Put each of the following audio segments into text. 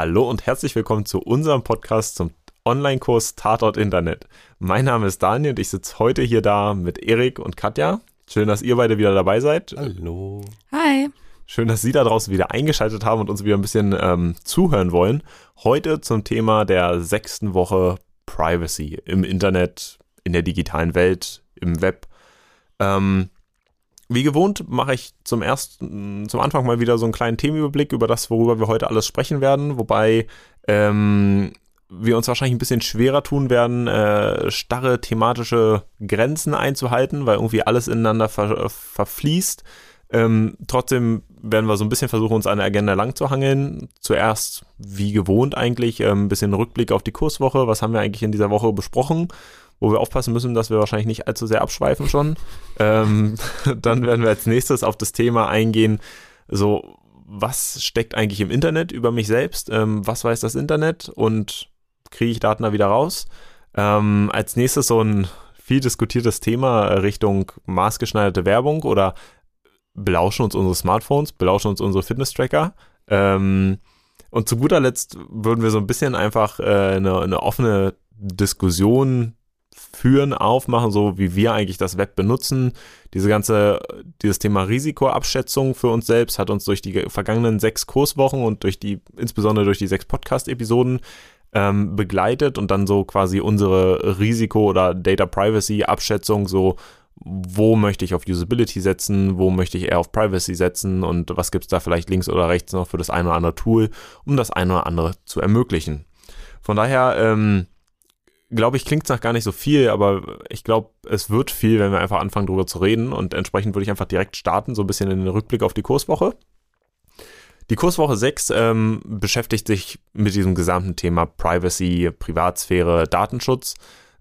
Hallo und herzlich willkommen zu unserem Podcast zum Online-Kurs Tatort Internet. Mein Name ist Daniel und ich sitze heute hier da mit Erik und Katja. Schön, dass ihr beide wieder dabei seid. Hallo. Hi. Schön, dass Sie da draußen wieder eingeschaltet haben und uns wieder ein bisschen ähm, zuhören wollen. Heute zum Thema der sechsten Woche Privacy im Internet, in der digitalen Welt, im Web. Ähm, wie gewohnt mache ich zum ersten, zum Anfang mal wieder so einen kleinen Themenüberblick über das, worüber wir heute alles sprechen werden, wobei ähm, wir uns wahrscheinlich ein bisschen schwerer tun werden, äh, starre thematische Grenzen einzuhalten, weil irgendwie alles ineinander ver verfließt. Ähm, trotzdem werden wir so ein bisschen versuchen, uns an der Agenda lang zu hangeln. Zuerst, wie gewohnt eigentlich, äh, ein bisschen Rückblick auf die Kurswoche. Was haben wir eigentlich in dieser Woche besprochen? Wo wir aufpassen müssen, dass wir wahrscheinlich nicht allzu sehr abschweifen schon. ähm, dann werden wir als nächstes auf das Thema eingehen, so was steckt eigentlich im Internet über mich selbst, ähm, was weiß das Internet und kriege ich Daten da wieder raus. Ähm, als nächstes so ein viel diskutiertes Thema Richtung maßgeschneiderte Werbung oder belauschen uns unsere Smartphones, belauschen uns unsere Fitness-Tracker. Ähm, und zu guter Letzt würden wir so ein bisschen einfach äh, eine, eine offene Diskussion führen, aufmachen, so wie wir eigentlich das Web benutzen. Diese ganze, dieses Thema Risikoabschätzung für uns selbst hat uns durch die vergangenen sechs Kurswochen und durch die, insbesondere durch die sechs Podcast-Episoden ähm, begleitet und dann so quasi unsere Risiko- oder Data Privacy-Abschätzung so wo möchte ich auf Usability setzen, wo möchte ich eher auf Privacy setzen und was gibt es da vielleicht links oder rechts noch für das eine oder andere Tool, um das eine oder andere zu ermöglichen. Von daher, ähm, glaube ich, klingt es nach gar nicht so viel, aber ich glaube, es wird viel, wenn wir einfach anfangen, darüber zu reden. Und entsprechend würde ich einfach direkt starten, so ein bisschen in den Rückblick auf die Kurswoche. Die Kurswoche 6 ähm, beschäftigt sich mit diesem gesamten Thema Privacy, Privatsphäre, Datenschutz.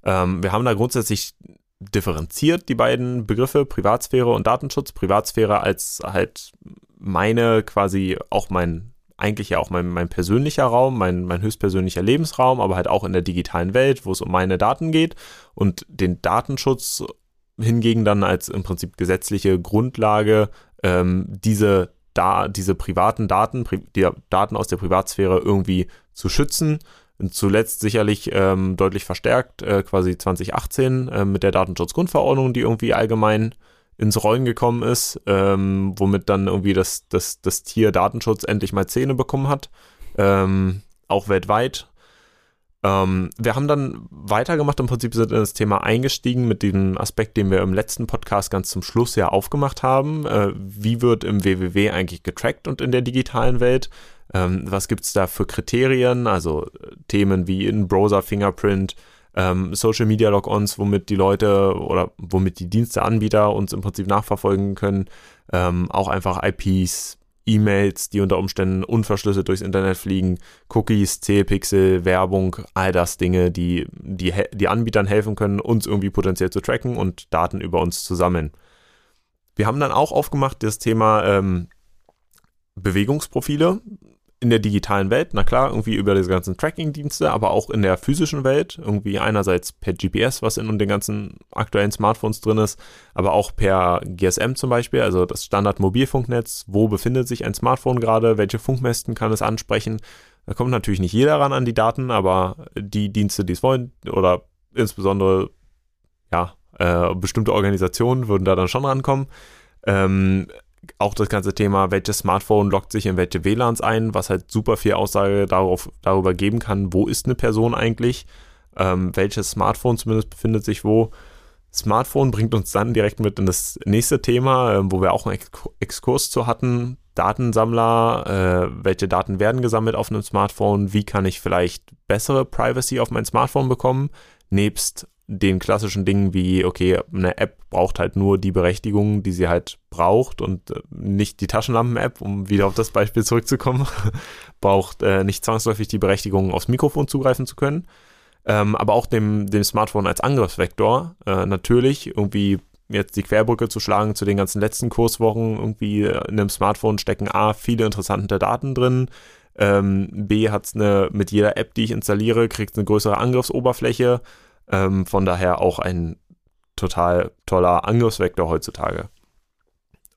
Ähm, wir haben da grundsätzlich differenziert die beiden Begriffe Privatsphäre und Datenschutz. Privatsphäre als halt meine quasi auch mein eigentlich ja auch mein, mein persönlicher Raum, mein, mein höchstpersönlicher Lebensraum, aber halt auch in der digitalen Welt, wo es um meine Daten geht und den Datenschutz hingegen dann als im Prinzip gesetzliche Grundlage ähm, diese da diese privaten Daten, pri die Daten aus der Privatsphäre irgendwie zu schützen. Und zuletzt sicherlich ähm, deutlich verstärkt, äh, quasi 2018 äh, mit der Datenschutzgrundverordnung, die irgendwie allgemein ins Rollen gekommen ist, ähm, womit dann irgendwie das, das, das Tier Datenschutz endlich mal Zähne bekommen hat, ähm, auch weltweit. Ähm, wir haben dann weitergemacht, im Prinzip sind in das Thema eingestiegen mit dem Aspekt, den wir im letzten Podcast ganz zum Schluss ja aufgemacht haben. Äh, wie wird im WWW eigentlich getrackt und in der digitalen Welt? Ähm, was gibt es da für Kriterien? Also äh, Themen wie in Browser Fingerprint, ähm, Social Media Logons, womit die Leute oder womit die Diensteanbieter uns im Prinzip nachverfolgen können. Ähm, auch einfach IPs, E-Mails, die unter Umständen unverschlüsselt durchs Internet fliegen, Cookies, C-Pixel, Werbung, all das Dinge, die, die, die Anbietern helfen können, uns irgendwie potenziell zu tracken und Daten über uns zu sammeln. Wir haben dann auch aufgemacht das Thema ähm, Bewegungsprofile in der digitalen Welt, na klar, irgendwie über diese ganzen Tracking-Dienste, aber auch in der physischen Welt, irgendwie einerseits per GPS, was in den ganzen aktuellen Smartphones drin ist, aber auch per GSM zum Beispiel, also das Standard-Mobilfunknetz, wo befindet sich ein Smartphone gerade, welche Funkmästen kann es ansprechen. Da kommt natürlich nicht jeder ran an die Daten, aber die Dienste, die es wollen, oder insbesondere, ja, äh, bestimmte Organisationen würden da dann schon rankommen. Ähm, auch das ganze Thema, welches Smartphone lockt sich in welche WLANs ein, was halt super viel Aussage darauf, darüber geben kann, wo ist eine Person eigentlich, ähm, welches Smartphone zumindest befindet sich wo. Smartphone bringt uns dann direkt mit in das nächste Thema, äh, wo wir auch einen Exkurs zu hatten. Datensammler, äh, welche Daten werden gesammelt auf einem Smartphone, wie kann ich vielleicht bessere Privacy auf mein Smartphone bekommen, nebst den klassischen Dingen wie, okay, eine App braucht halt nur die Berechtigung, die sie halt braucht und äh, nicht die Taschenlampen-App, um wieder auf das Beispiel zurückzukommen, braucht äh, nicht zwangsläufig die Berechtigung, aufs Mikrofon zugreifen zu können. Ähm, aber auch dem, dem Smartphone als Angriffsvektor äh, natürlich irgendwie jetzt die Querbrücke zu schlagen zu den ganzen letzten Kurswochen. Irgendwie in einem Smartphone stecken A, viele interessante Daten drin. Ähm, B, hat es eine, mit jeder App, die ich installiere, kriegt eine größere Angriffsoberfläche. Ähm, von daher auch ein total toller Angriffsvektor heutzutage.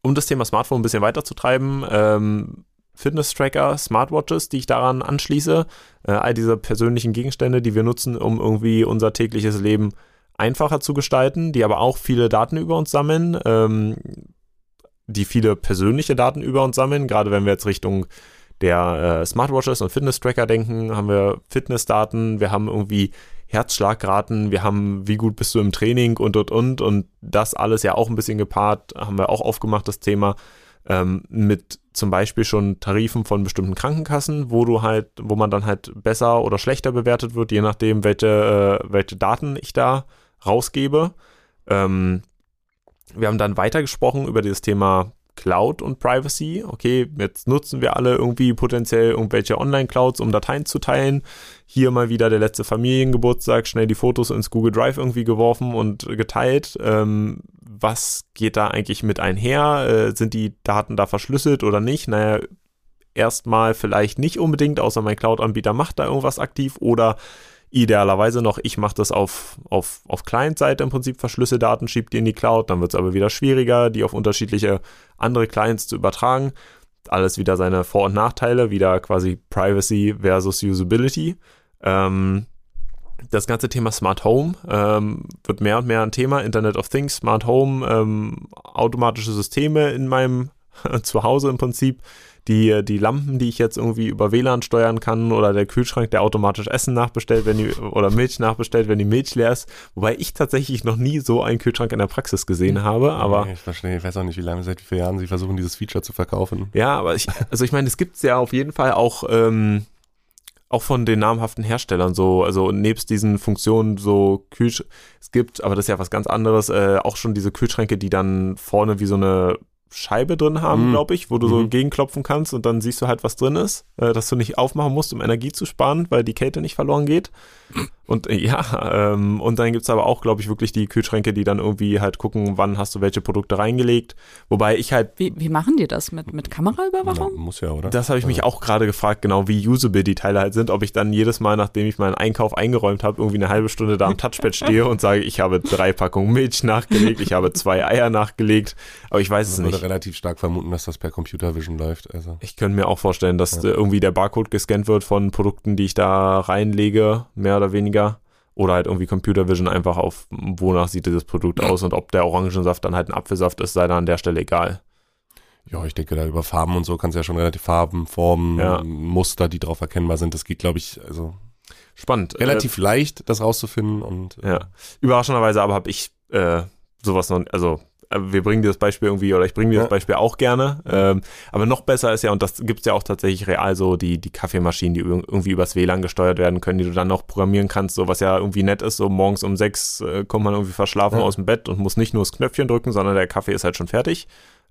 Um das Thema Smartphone ein bisschen weiterzutreiben, ähm, Fitness-Tracker, Smartwatches, die ich daran anschließe, äh, all diese persönlichen Gegenstände, die wir nutzen, um irgendwie unser tägliches Leben einfacher zu gestalten, die aber auch viele Daten über uns sammeln, ähm, die viele persönliche Daten über uns sammeln, gerade wenn wir jetzt Richtung der äh, Smartwatches und Fitness-Tracker denken, haben wir Fitnessdaten, wir haben irgendwie Herzschlagraten, wir haben, wie gut bist du im Training und und und und das alles ja auch ein bisschen gepaart, haben wir auch aufgemacht, das Thema ähm, mit zum Beispiel schon Tarifen von bestimmten Krankenkassen, wo du halt, wo man dann halt besser oder schlechter bewertet wird, je nachdem, welche, äh, welche Daten ich da rausgebe. Ähm, wir haben dann weitergesprochen über dieses Thema Cloud und Privacy. Okay, jetzt nutzen wir alle irgendwie potenziell irgendwelche Online-Clouds, um Dateien zu teilen. Hier mal wieder der letzte Familiengeburtstag, schnell die Fotos ins Google Drive irgendwie geworfen und geteilt. Ähm, was geht da eigentlich mit einher? Äh, sind die Daten da verschlüsselt oder nicht? Naja, erstmal vielleicht nicht unbedingt, außer mein Cloud-Anbieter macht da irgendwas aktiv oder Idealerweise noch, ich mache das auf, auf, auf Client-Seite im Prinzip, verschlüsselte Daten, schiebt die in die Cloud, dann wird es aber wieder schwieriger, die auf unterschiedliche andere Clients zu übertragen. Alles wieder seine Vor- und Nachteile, wieder quasi Privacy versus Usability. Ähm, das ganze Thema Smart Home ähm, wird mehr und mehr ein Thema. Internet of Things, Smart Home, ähm, automatische Systeme in meinem Zuhause im Prinzip die, die Lampen, die ich jetzt irgendwie über WLAN steuern kann oder der Kühlschrank, der automatisch Essen nachbestellt, wenn die, oder Milch nachbestellt, wenn die Milch leer ist. Wobei ich tatsächlich noch nie so einen Kühlschrank in der Praxis gesehen habe, aber. ich verstehe, ich weiß auch nicht, wie lange, seit wie vielen Jahren sie versuchen, dieses Feature zu verkaufen. Ja, aber ich, also ich meine, es gibt es ja auf jeden Fall auch, ähm, auch von den namhaften Herstellern so, also nebst diesen Funktionen so Kühlsch es gibt, aber das ist ja was ganz anderes, äh, auch schon diese Kühlschränke, die dann vorne wie so eine Scheibe drin haben, mhm. glaube ich, wo du mhm. so gegenklopfen kannst und dann siehst du halt, was drin ist, äh, dass du nicht aufmachen musst, um Energie zu sparen, weil die Kälte nicht verloren geht. Und äh, ja, ähm, und dann gibt es aber auch, glaube ich, wirklich die Kühlschränke, die dann irgendwie halt gucken, wann hast du welche Produkte reingelegt. Wobei ich halt. Wie, wie machen die das? Mit, mit Kameraüberwachung? Ja, muss ja, oder? Das habe ich mich auch gerade gefragt, genau wie usable die Teile halt sind. Ob ich dann jedes Mal, nachdem ich meinen Einkauf eingeräumt habe, irgendwie eine halbe Stunde da am Touchpad stehe und sage, ich habe drei Packungen Milch nachgelegt, ich habe zwei Eier nachgelegt. Aber ich weiß es nicht. Würde relativ stark vermuten, dass das per Computer Vision läuft. Also. Ich könnte mir auch vorstellen, dass ja. irgendwie der Barcode gescannt wird von Produkten, die ich da reinlege, mehr oder weniger oder halt irgendwie Computer Vision einfach auf, wonach sieht dieses Produkt aus und ob der Orangensaft dann halt ein Apfelsaft ist, sei da an der Stelle egal. Ja, ich denke da über Farben und so kannst du ja schon relativ Farben, Formen, ja. Muster, die drauf erkennbar sind. Das geht, glaube ich, also spannend. Relativ äh, leicht, das rauszufinden und äh, ja. Überraschenderweise aber habe ich äh, sowas noch, also wir bringen dir das Beispiel irgendwie, oder ich bringe dir ja. das Beispiel auch gerne. Ähm, aber noch besser ist ja, und das gibt es ja auch tatsächlich real so, die, die Kaffeemaschinen, die irgendwie übers WLAN gesteuert werden können, die du dann noch programmieren kannst, so was ja irgendwie nett ist. So morgens um sechs äh, kommt man irgendwie verschlafen ja. aus dem Bett und muss nicht nur das Knöpfchen drücken, sondern der Kaffee ist halt schon fertig.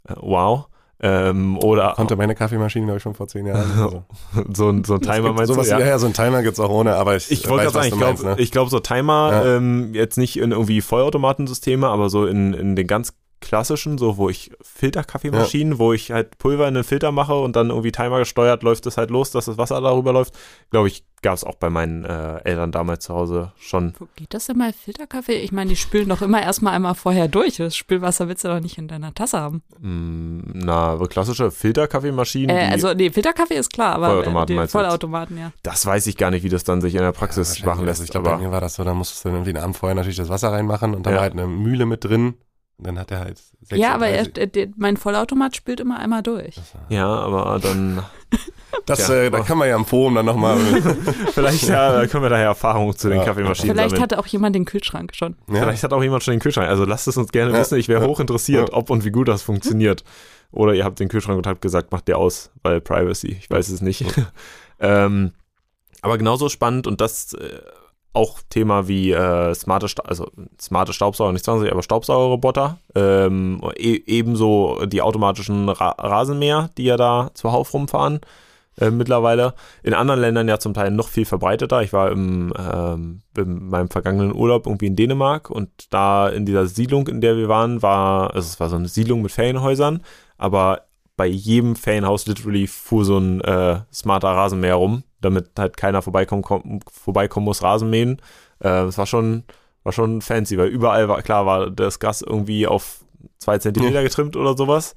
Äh, wow. Ähm, oder konnte meine Kaffeemaschine glaube ich schon vor zehn Jahren. Also. so, ein, so ein Timer meinst sowas, du? Ja. ja, so ein Timer gibt's auch ohne, aber ich, ich wollte gerade sagen, ich glaube, ne? ich glaube so Timer ja. ähm, jetzt nicht in irgendwie Vollautomatensysteme, aber so in, in den ganz klassischen, so wo ich Filterkaffeemaschinen, ja. wo ich halt Pulver in den Filter mache und dann irgendwie Timer gesteuert läuft es halt los, dass das Wasser darüber läuft. Glaube ich, gab es auch bei meinen äh, Eltern damals zu Hause schon. Wo geht das denn mal Filterkaffee? Ich meine, die spülen doch immer erstmal einmal vorher durch. Das Spülwasser willst du doch nicht in deiner Tasse haben. Mm, na, klassische Filterkaffeemaschinen. Äh, also, nee, Filterkaffee ist klar, aber Vollautomaten, die Vollautomaten, ja. Das weiß ich gar nicht, wie das dann sich in der Praxis ja, machen lässt. Also ich glaube, bei mir war das so, da musstest du irgendwie einen Abend vorher natürlich das Wasser reinmachen und dann ja. halt eine Mühle mit drin und dann hat er halt 36. Ja, aber er, der, mein Vollautomat spielt immer einmal durch. Ja, aber dann. Das, ja, äh, da kann man ja im Forum dann nochmal. Vielleicht ja, können wir daher Erfahrungen zu den Kaffeemaschinen Vielleicht sammeln. hatte auch jemand den Kühlschrank schon. Ja. Vielleicht hat auch jemand schon den Kühlschrank. Also lasst es uns gerne wissen. Ich wäre hoch interessiert, ob und wie gut das funktioniert. Oder ihr habt den Kühlschrank und habt gesagt, macht der aus, weil Privacy. Ich weiß es nicht. ähm, aber genauso spannend und das äh, auch Thema wie äh, smarte, Sta also smarte Staubsauger, nicht 20, aber Staubsaugerroboter. Ähm, e ebenso die automatischen Ra Rasenmäher, die ja da zuhauf rumfahren äh, mittlerweile. In anderen Ländern ja zum Teil noch viel verbreiteter. Ich war im, ähm, in meinem vergangenen Urlaub irgendwie in Dänemark und da in dieser Siedlung, in der wir waren, war, also es war so eine Siedlung mit Ferienhäusern, aber bei jedem Ferienhaus literally fuhr so ein äh, smarter Rasenmäher rum, damit halt keiner vorbeikommen, komm, vorbeikommen muss, Rasenmähen. Äh, das war schon, war schon fancy, weil überall war, klar, war das Gas irgendwie auf zwei Zentimeter getrimmt oder sowas.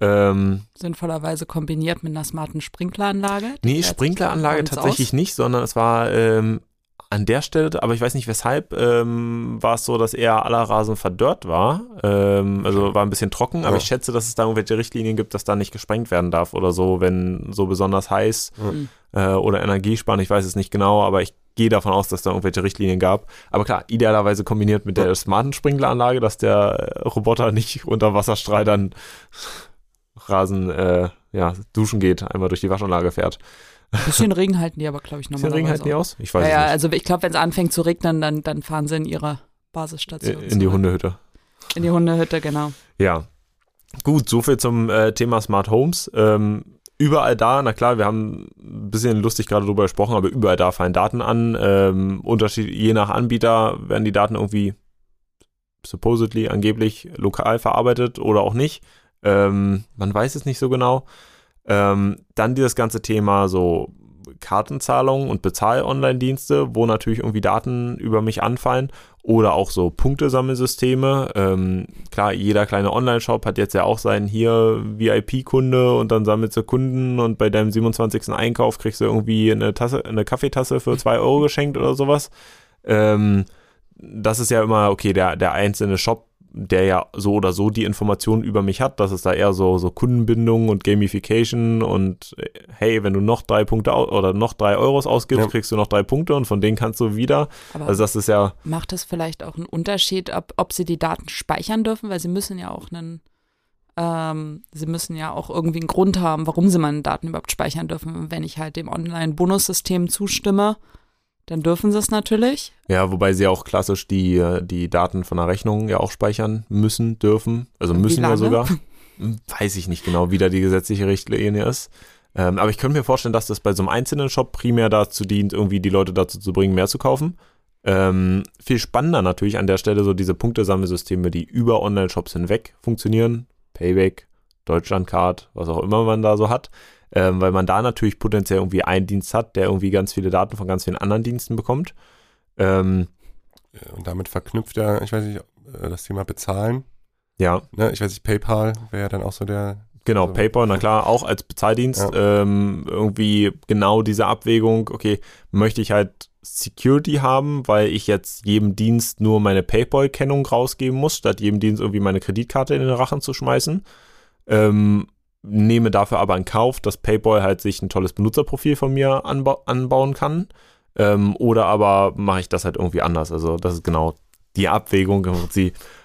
Ähm, Sinnvollerweise kombiniert mit einer smarten Sprinkleranlage. Nee, Sprinkleranlage tatsächlich aus. nicht, sondern es war ähm, an der Stelle, aber ich weiß nicht weshalb, ähm, war es so, dass eher aller Rasen verdörrt war. Ähm, also war ein bisschen trocken, aber ja. ich schätze, dass es da irgendwelche Richtlinien gibt, dass da nicht gesprengt werden darf oder so, wenn so besonders heiß mhm. äh, oder Energiesparen, ich weiß es nicht genau, aber ich gehe davon aus, dass da irgendwelche Richtlinien gab. Aber klar, idealerweise kombiniert mit der smarten Sprinkleranlage, dass der Roboter nicht unter Wasserstrahl dann Rasen, äh, ja, duschen geht, einmal durch die Waschanlage fährt. Ein bisschen Regen halten die aber, glaube ich, normalerweise. Bisschen Regen halten die aus? Ich weiß ja, ja, nicht. also ich glaube, wenn es anfängt zu regnen, dann, dann fahren sie in ihre Basisstation. In, in die Hundehütte. In die Hundehütte, genau. Ja. Gut, soviel zum äh, Thema Smart Homes. Ähm, überall da, na klar, wir haben ein bisschen lustig gerade drüber gesprochen, aber überall da fallen Daten an. Ähm, Unterschied, je nach Anbieter werden die Daten irgendwie supposedly, angeblich lokal verarbeitet oder auch nicht. Ähm, man weiß es nicht so genau. Ähm, dann dieses ganze Thema so Kartenzahlungen und Bezahl-Online-Dienste, wo natürlich irgendwie Daten über mich anfallen oder auch so Punktesammelsysteme. Ähm, klar, jeder kleine Online-Shop hat jetzt ja auch seinen hier VIP-Kunde und dann sammelst du Kunden und bei deinem 27. Einkauf kriegst du irgendwie eine Tasse, eine Kaffeetasse für 2 Euro geschenkt oder sowas. Ähm, das ist ja immer, okay, der, der einzelne Shop der ja so oder so die Informationen über mich hat, dass es da eher so, so Kundenbindung und Gamification und hey, wenn du noch drei Punkte oder noch drei Euros ausgibst, ja. kriegst du noch drei Punkte und von denen kannst du wieder. Aber also das ist ja. Macht es vielleicht auch einen Unterschied, ob, ob sie die Daten speichern dürfen, weil sie müssen ja auch einen ähm, sie müssen ja auch irgendwie einen Grund haben, warum sie meine Daten überhaupt speichern dürfen. Wenn ich halt dem Online-Bonussystem zustimme, dann dürfen sie es natürlich. Ja, wobei sie auch klassisch die, die Daten von der Rechnung ja auch speichern müssen, dürfen. Also müssen ja sogar. Weiß ich nicht genau, wie da die gesetzliche Richtlinie ist. Ähm, aber ich könnte mir vorstellen, dass das bei so einem einzelnen Shop primär dazu dient, irgendwie die Leute dazu zu bringen, mehr zu kaufen. Ähm, viel spannender natürlich an der Stelle so diese Punktesammelsysteme, die über Online-Shops hinweg funktionieren. Payback, Deutschlandcard, was auch immer man da so hat ähm, weil man da natürlich potenziell irgendwie einen Dienst hat, der irgendwie ganz viele Daten von ganz vielen anderen Diensten bekommt. Ähm, und damit verknüpft ja, ich weiß nicht, äh, das Thema Bezahlen. Ja. Ne, ich weiß nicht, PayPal wäre ja dann auch so der. Genau, so PayPal, na klar, auch als Bezahldienst. Ja. Ähm, irgendwie genau diese Abwägung, okay, möchte ich halt Security haben, weil ich jetzt jedem Dienst nur meine PayPal-Kennung rausgeben muss, statt jedem Dienst irgendwie meine Kreditkarte in den Rachen zu schmeißen. Ähm, nehme dafür aber in Kauf, dass PayPal halt sich ein tolles Benutzerprofil von mir anba anbauen kann. Ähm, oder aber mache ich das halt irgendwie anders. Also das ist genau die Abwägung,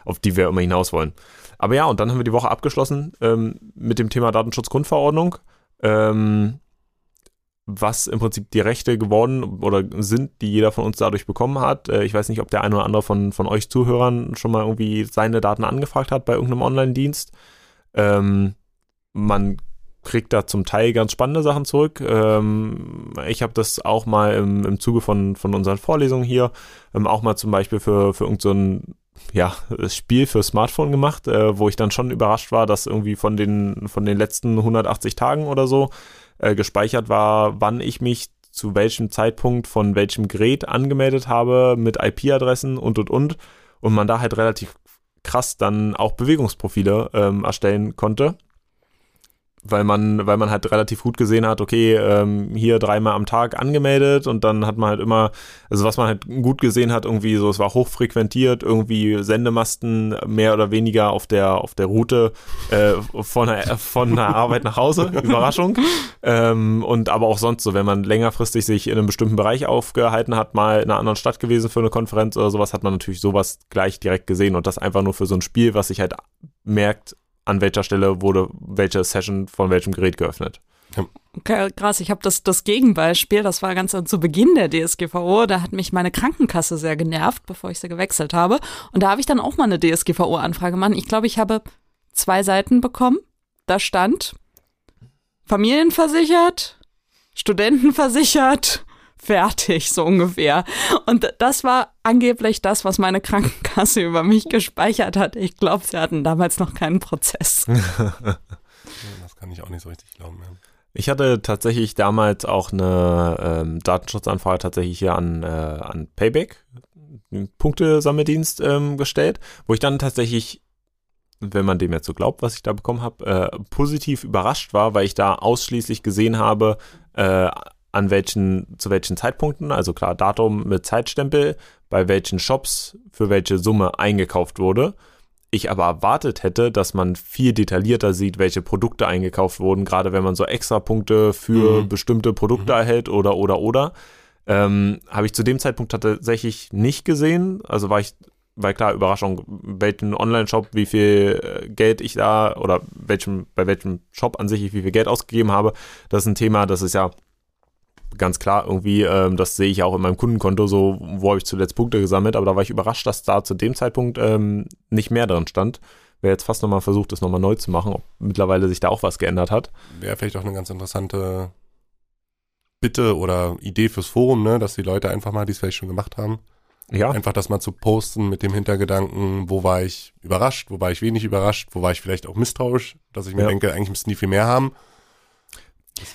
auf die wir immer hinaus wollen. Aber ja, und dann haben wir die Woche abgeschlossen ähm, mit dem Thema Datenschutzgrundverordnung. Ähm, was im Prinzip die Rechte geworden oder sind, die jeder von uns dadurch bekommen hat. Äh, ich weiß nicht, ob der eine oder andere von, von euch Zuhörern schon mal irgendwie seine Daten angefragt hat bei irgendeinem Online-Dienst. Ähm, man kriegt da zum Teil ganz spannende Sachen zurück. Ähm, ich habe das auch mal im, im Zuge von, von unseren Vorlesungen hier ähm, auch mal zum Beispiel für, für irgendein so ja, Spiel für Smartphone gemacht, äh, wo ich dann schon überrascht war, dass irgendwie von den, von den letzten 180 Tagen oder so äh, gespeichert war, wann ich mich zu welchem Zeitpunkt von welchem Gerät angemeldet habe mit IP-Adressen und und und und man da halt relativ krass dann auch Bewegungsprofile ähm, erstellen konnte weil man, weil man halt relativ gut gesehen hat, okay, ähm, hier dreimal am Tag angemeldet und dann hat man halt immer, also was man halt gut gesehen hat, irgendwie so, es war hochfrequentiert, irgendwie Sendemasten mehr oder weniger auf der, auf der Route äh, von, der, von der Arbeit nach Hause, Überraschung. Ähm, und aber auch sonst so, wenn man längerfristig sich in einem bestimmten Bereich aufgehalten hat, mal in einer anderen Stadt gewesen für eine Konferenz oder sowas, hat man natürlich sowas gleich direkt gesehen und das einfach nur für so ein Spiel, was sich halt merkt, an welcher Stelle wurde welche Session von welchem Gerät geöffnet. Okay, krass, ich habe das, das Gegenbeispiel, das war ganz zu Beginn der DSGVO, da hat mich meine Krankenkasse sehr genervt, bevor ich sie gewechselt habe. Und da habe ich dann auch mal eine DSGVO-Anfrage gemacht. Ich glaube, ich habe zwei Seiten bekommen. Da stand Familienversichert, Studentenversichert, fertig, so ungefähr. Und das war angeblich das, was meine Krankenkasse über mich gespeichert hat. Ich glaube, sie hatten damals noch keinen Prozess. das kann ich auch nicht so richtig glauben. Ja. Ich hatte tatsächlich damals auch eine ähm, Datenschutzanfrage tatsächlich hier an, äh, an Payback, einen Punktesammeldienst ähm, gestellt, wo ich dann tatsächlich wenn man dem jetzt so glaubt, was ich da bekommen habe, äh, positiv überrascht war, weil ich da ausschließlich gesehen habe, äh, an welchen, zu welchen Zeitpunkten, also klar, Datum mit Zeitstempel, bei welchen Shops für welche Summe eingekauft wurde. Ich aber erwartet hätte, dass man viel detaillierter sieht, welche Produkte eingekauft wurden, gerade wenn man so extra Punkte für mhm. bestimmte Produkte mhm. erhält oder oder oder. Ähm, Habe ich zu dem Zeitpunkt tatsächlich nicht gesehen. Also war ich weil klar, Überraschung, welchen Online-Shop, wie viel äh, Geld ich da oder welchem, bei welchem Shop an sich ich wie viel Geld ausgegeben habe, das ist ein Thema, das ist ja ganz klar irgendwie, ähm, das sehe ich auch in meinem Kundenkonto, so, wo habe ich zuletzt Punkte gesammelt, aber da war ich überrascht, dass da zu dem Zeitpunkt ähm, nicht mehr drin stand. Wer jetzt fast nochmal versucht, das nochmal neu zu machen, ob mittlerweile sich da auch was geändert hat. Wäre vielleicht auch eine ganz interessante Bitte oder Idee fürs Forum, ne, dass die Leute einfach mal, die es vielleicht schon gemacht haben, ja. Einfach das mal zu posten mit dem Hintergedanken, wo war ich überrascht, wo war ich wenig überrascht, wo war ich vielleicht auch misstrauisch, dass ich mir ja. denke, eigentlich müssten die viel mehr haben.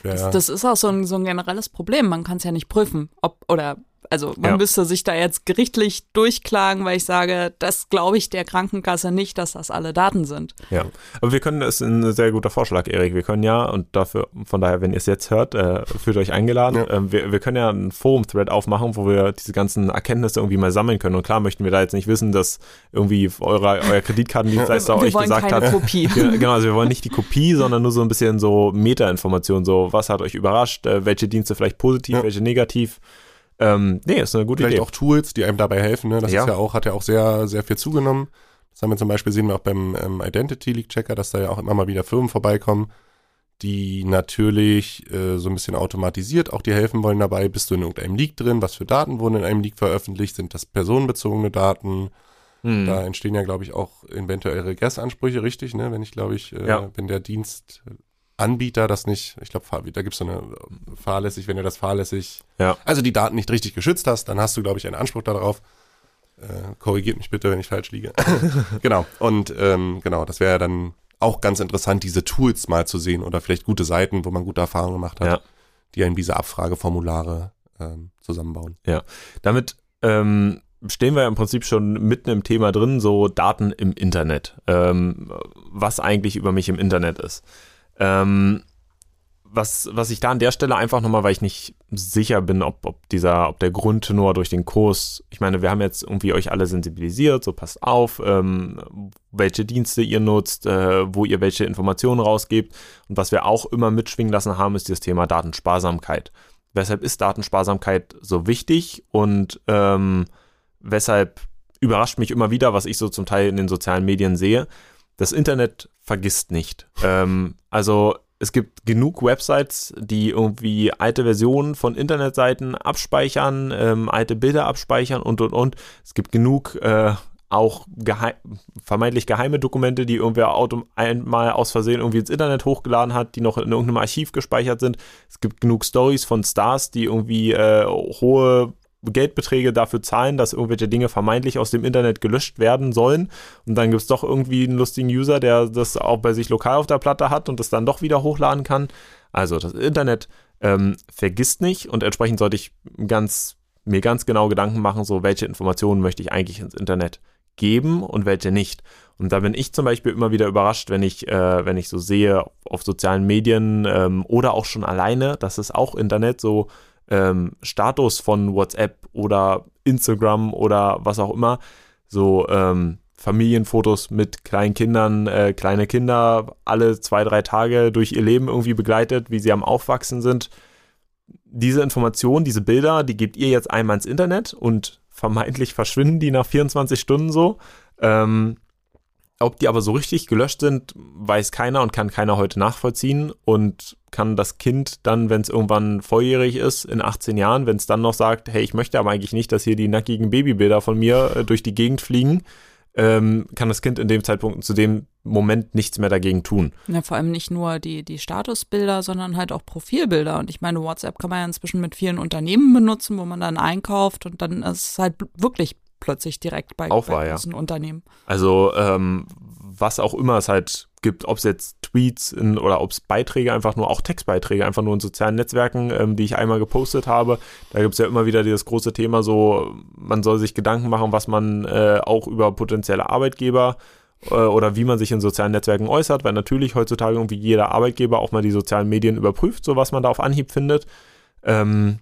Das, das, das, ist auch so ein, so ein generelles Problem. Man kann es ja nicht prüfen, ob oder also man ja. müsste sich da jetzt gerichtlich durchklagen, weil ich sage, das glaube ich der Krankenkasse nicht, dass das alle Daten sind. Ja, aber wir können, das ist ein sehr guter Vorschlag, Erik. Wir können ja, und dafür, von daher, wenn ihr es jetzt hört, äh, fühlt euch eingeladen. Ja. Ähm, wir, wir können ja einen Forum-Thread aufmachen, wo wir diese ganzen Erkenntnisse irgendwie mal sammeln können. Und klar möchten wir da jetzt nicht wissen, dass irgendwie eure, euer Kreditkartendienstleister euch gesagt hat. Kopie. genau, also wir wollen nicht die Kopie, sondern nur so ein bisschen so Meta-Informationen, so was hat euch überrascht, äh, welche Dienste vielleicht positiv, ja. welche negativ. Ähm, nee, ist eine gute Vielleicht Idee. auch Tools, die einem dabei helfen. Ne? Das ja. ist ja auch, hat ja auch sehr, sehr viel zugenommen. Das haben wir zum Beispiel sehen wir auch beim ähm, Identity Leak Checker, dass da ja auch immer mal wieder Firmen vorbeikommen, die natürlich äh, so ein bisschen automatisiert auch dir helfen wollen dabei. Bist du in irgendeinem Leak drin? Was für Daten wurden in einem Leak veröffentlicht? Sind das personenbezogene Daten? Hm. Da entstehen ja, glaube ich, auch eventuell Regressansprüche, richtig, ne? Wenn ich, glaube ich, äh, ja. wenn der Dienst Anbieter das nicht, ich glaube, da gibt es so eine fahrlässig, wenn du das fahrlässig, ja. also die Daten nicht richtig geschützt hast, dann hast du, glaube ich, einen Anspruch darauf. Äh, korrigiert mich bitte, wenn ich falsch liege. genau. Und ähm, genau, das wäre ja dann auch ganz interessant, diese Tools mal zu sehen oder vielleicht gute Seiten, wo man gute Erfahrungen gemacht hat, ja. die einem diese Abfrageformulare ähm, zusammenbauen. Ja, damit ähm, stehen wir ja im Prinzip schon mitten im Thema drin, so Daten im Internet, ähm, was eigentlich über mich im Internet ist. Ähm, was, was ich da an der Stelle einfach nochmal, weil ich nicht sicher bin, ob, ob dieser, ob der Grundtenor durch den Kurs, ich meine, wir haben jetzt irgendwie euch alle sensibilisiert, so passt auf, ähm, welche Dienste ihr nutzt, äh, wo ihr welche Informationen rausgebt. Und was wir auch immer mitschwingen lassen haben, ist das Thema Datensparsamkeit. Weshalb ist Datensparsamkeit so wichtig und ähm, weshalb überrascht mich immer wieder, was ich so zum Teil in den sozialen Medien sehe, das Internet vergisst nicht. Ähm, also es gibt genug Websites, die irgendwie alte Versionen von Internetseiten abspeichern, ähm, alte Bilder abspeichern und und und. Es gibt genug äh, auch geheim, vermeintlich geheime Dokumente, die irgendwer einmal aus Versehen irgendwie ins Internet hochgeladen hat, die noch in irgendeinem Archiv gespeichert sind. Es gibt genug Stories von Stars, die irgendwie äh, hohe Geldbeträge dafür zahlen, dass irgendwelche Dinge vermeintlich aus dem Internet gelöscht werden sollen. Und dann gibt es doch irgendwie einen lustigen User, der das auch bei sich lokal auf der Platte hat und das dann doch wieder hochladen kann. Also das Internet ähm, vergisst nicht und entsprechend sollte ich ganz, mir ganz genau Gedanken machen, so welche Informationen möchte ich eigentlich ins Internet geben und welche nicht. Und da bin ich zum Beispiel immer wieder überrascht, wenn ich, äh, wenn ich so sehe auf sozialen Medien ähm, oder auch schon alleine, das ist auch Internet, so ähm, Status von WhatsApp oder Instagram oder was auch immer, so ähm, Familienfotos mit kleinen Kindern, äh, kleine Kinder alle zwei, drei Tage durch ihr Leben irgendwie begleitet, wie sie am Aufwachsen sind. Diese Informationen, diese Bilder, die gebt ihr jetzt einmal ins Internet und vermeintlich verschwinden die nach 24 Stunden so. Ähm, ob die aber so richtig gelöscht sind, weiß keiner und kann keiner heute nachvollziehen und kann das Kind dann, wenn es irgendwann volljährig ist, in 18 Jahren, wenn es dann noch sagt, hey, ich möchte aber eigentlich nicht, dass hier die nackigen Babybilder von mir äh, durch die Gegend fliegen, ähm, kann das Kind in dem Zeitpunkt zu dem Moment nichts mehr dagegen tun. Ja, vor allem nicht nur die, die Statusbilder, sondern halt auch Profilbilder. Und ich meine, WhatsApp kann man ja inzwischen mit vielen Unternehmen benutzen, wo man dann einkauft und dann ist es halt wirklich plötzlich direkt bei, auch bei war, großen ja. Unternehmen. Also ähm, was auch immer es halt gibt, ob es jetzt Tweets in, oder ob es Beiträge einfach nur, auch Textbeiträge einfach nur in sozialen Netzwerken, ähm, die ich einmal gepostet habe. Da gibt es ja immer wieder dieses große Thema so, man soll sich Gedanken machen, was man äh, auch über potenzielle Arbeitgeber äh, oder wie man sich in sozialen Netzwerken äußert, weil natürlich heutzutage irgendwie jeder Arbeitgeber auch mal die sozialen Medien überprüft, so was man da auf Anhieb findet. Ähm,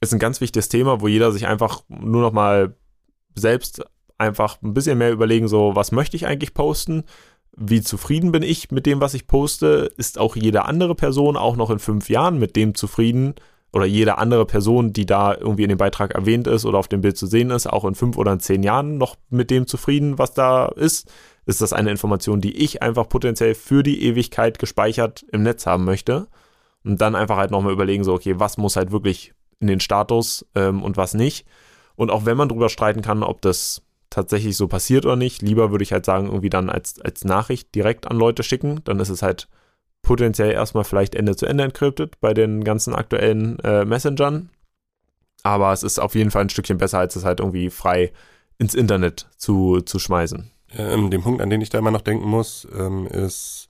ist ein ganz wichtiges Thema, wo jeder sich einfach nur noch mal selbst einfach ein bisschen mehr überlegen, so was möchte ich eigentlich posten, wie zufrieden bin ich mit dem, was ich poste, ist auch jede andere Person auch noch in fünf Jahren mit dem zufrieden? Oder jede andere Person, die da irgendwie in dem Beitrag erwähnt ist oder auf dem Bild zu sehen ist, auch in fünf oder in zehn Jahren noch mit dem zufrieden, was da ist, ist das eine Information, die ich einfach potenziell für die Ewigkeit gespeichert im Netz haben möchte? Und dann einfach halt nochmal überlegen, so okay, was muss halt wirklich in den Status ähm, und was nicht. Und auch wenn man drüber streiten kann, ob das tatsächlich so passiert oder nicht, lieber würde ich halt sagen, irgendwie dann als, als Nachricht direkt an Leute schicken. Dann ist es halt potenziell erstmal vielleicht Ende zu Ende encrypted bei den ganzen aktuellen äh, Messengern. Aber es ist auf jeden Fall ein Stückchen besser, als es halt irgendwie frei ins Internet zu, zu schmeißen. Ähm, den Punkt, an den ich da immer noch denken muss, ähm, ist,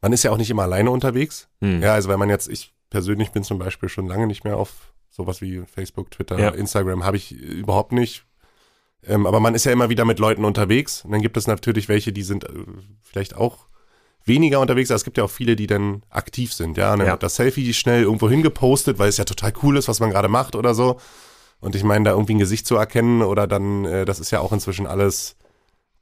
man ist ja auch nicht immer alleine unterwegs. Hm. Ja, also wenn man jetzt, ich persönlich bin zum Beispiel schon lange nicht mehr auf sowas wie Facebook, Twitter, ja. Instagram, habe ich überhaupt nicht. Ähm, aber man ist ja immer wieder mit Leuten unterwegs. Und dann gibt es natürlich welche, die sind äh, vielleicht auch weniger unterwegs. Aber es gibt ja auch viele, die dann aktiv sind. Ja, und dann ja. wird das Selfie schnell irgendwo hingepostet, weil es ja total cool ist, was man gerade macht oder so. Und ich meine, da irgendwie ein Gesicht zu erkennen oder dann, äh, das ist ja auch inzwischen alles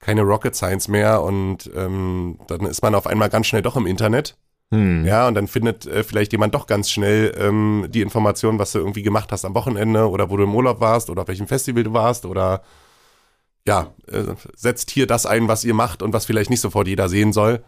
keine Rocket Science mehr. Und ähm, dann ist man auf einmal ganz schnell doch im Internet. Hm. Ja, und dann findet äh, vielleicht jemand doch ganz schnell ähm, die Information, was du irgendwie gemacht hast am Wochenende oder wo du im Urlaub warst oder auf welchem Festival du warst oder ja, äh, setzt hier das ein, was ihr macht und was vielleicht nicht sofort jeder sehen soll.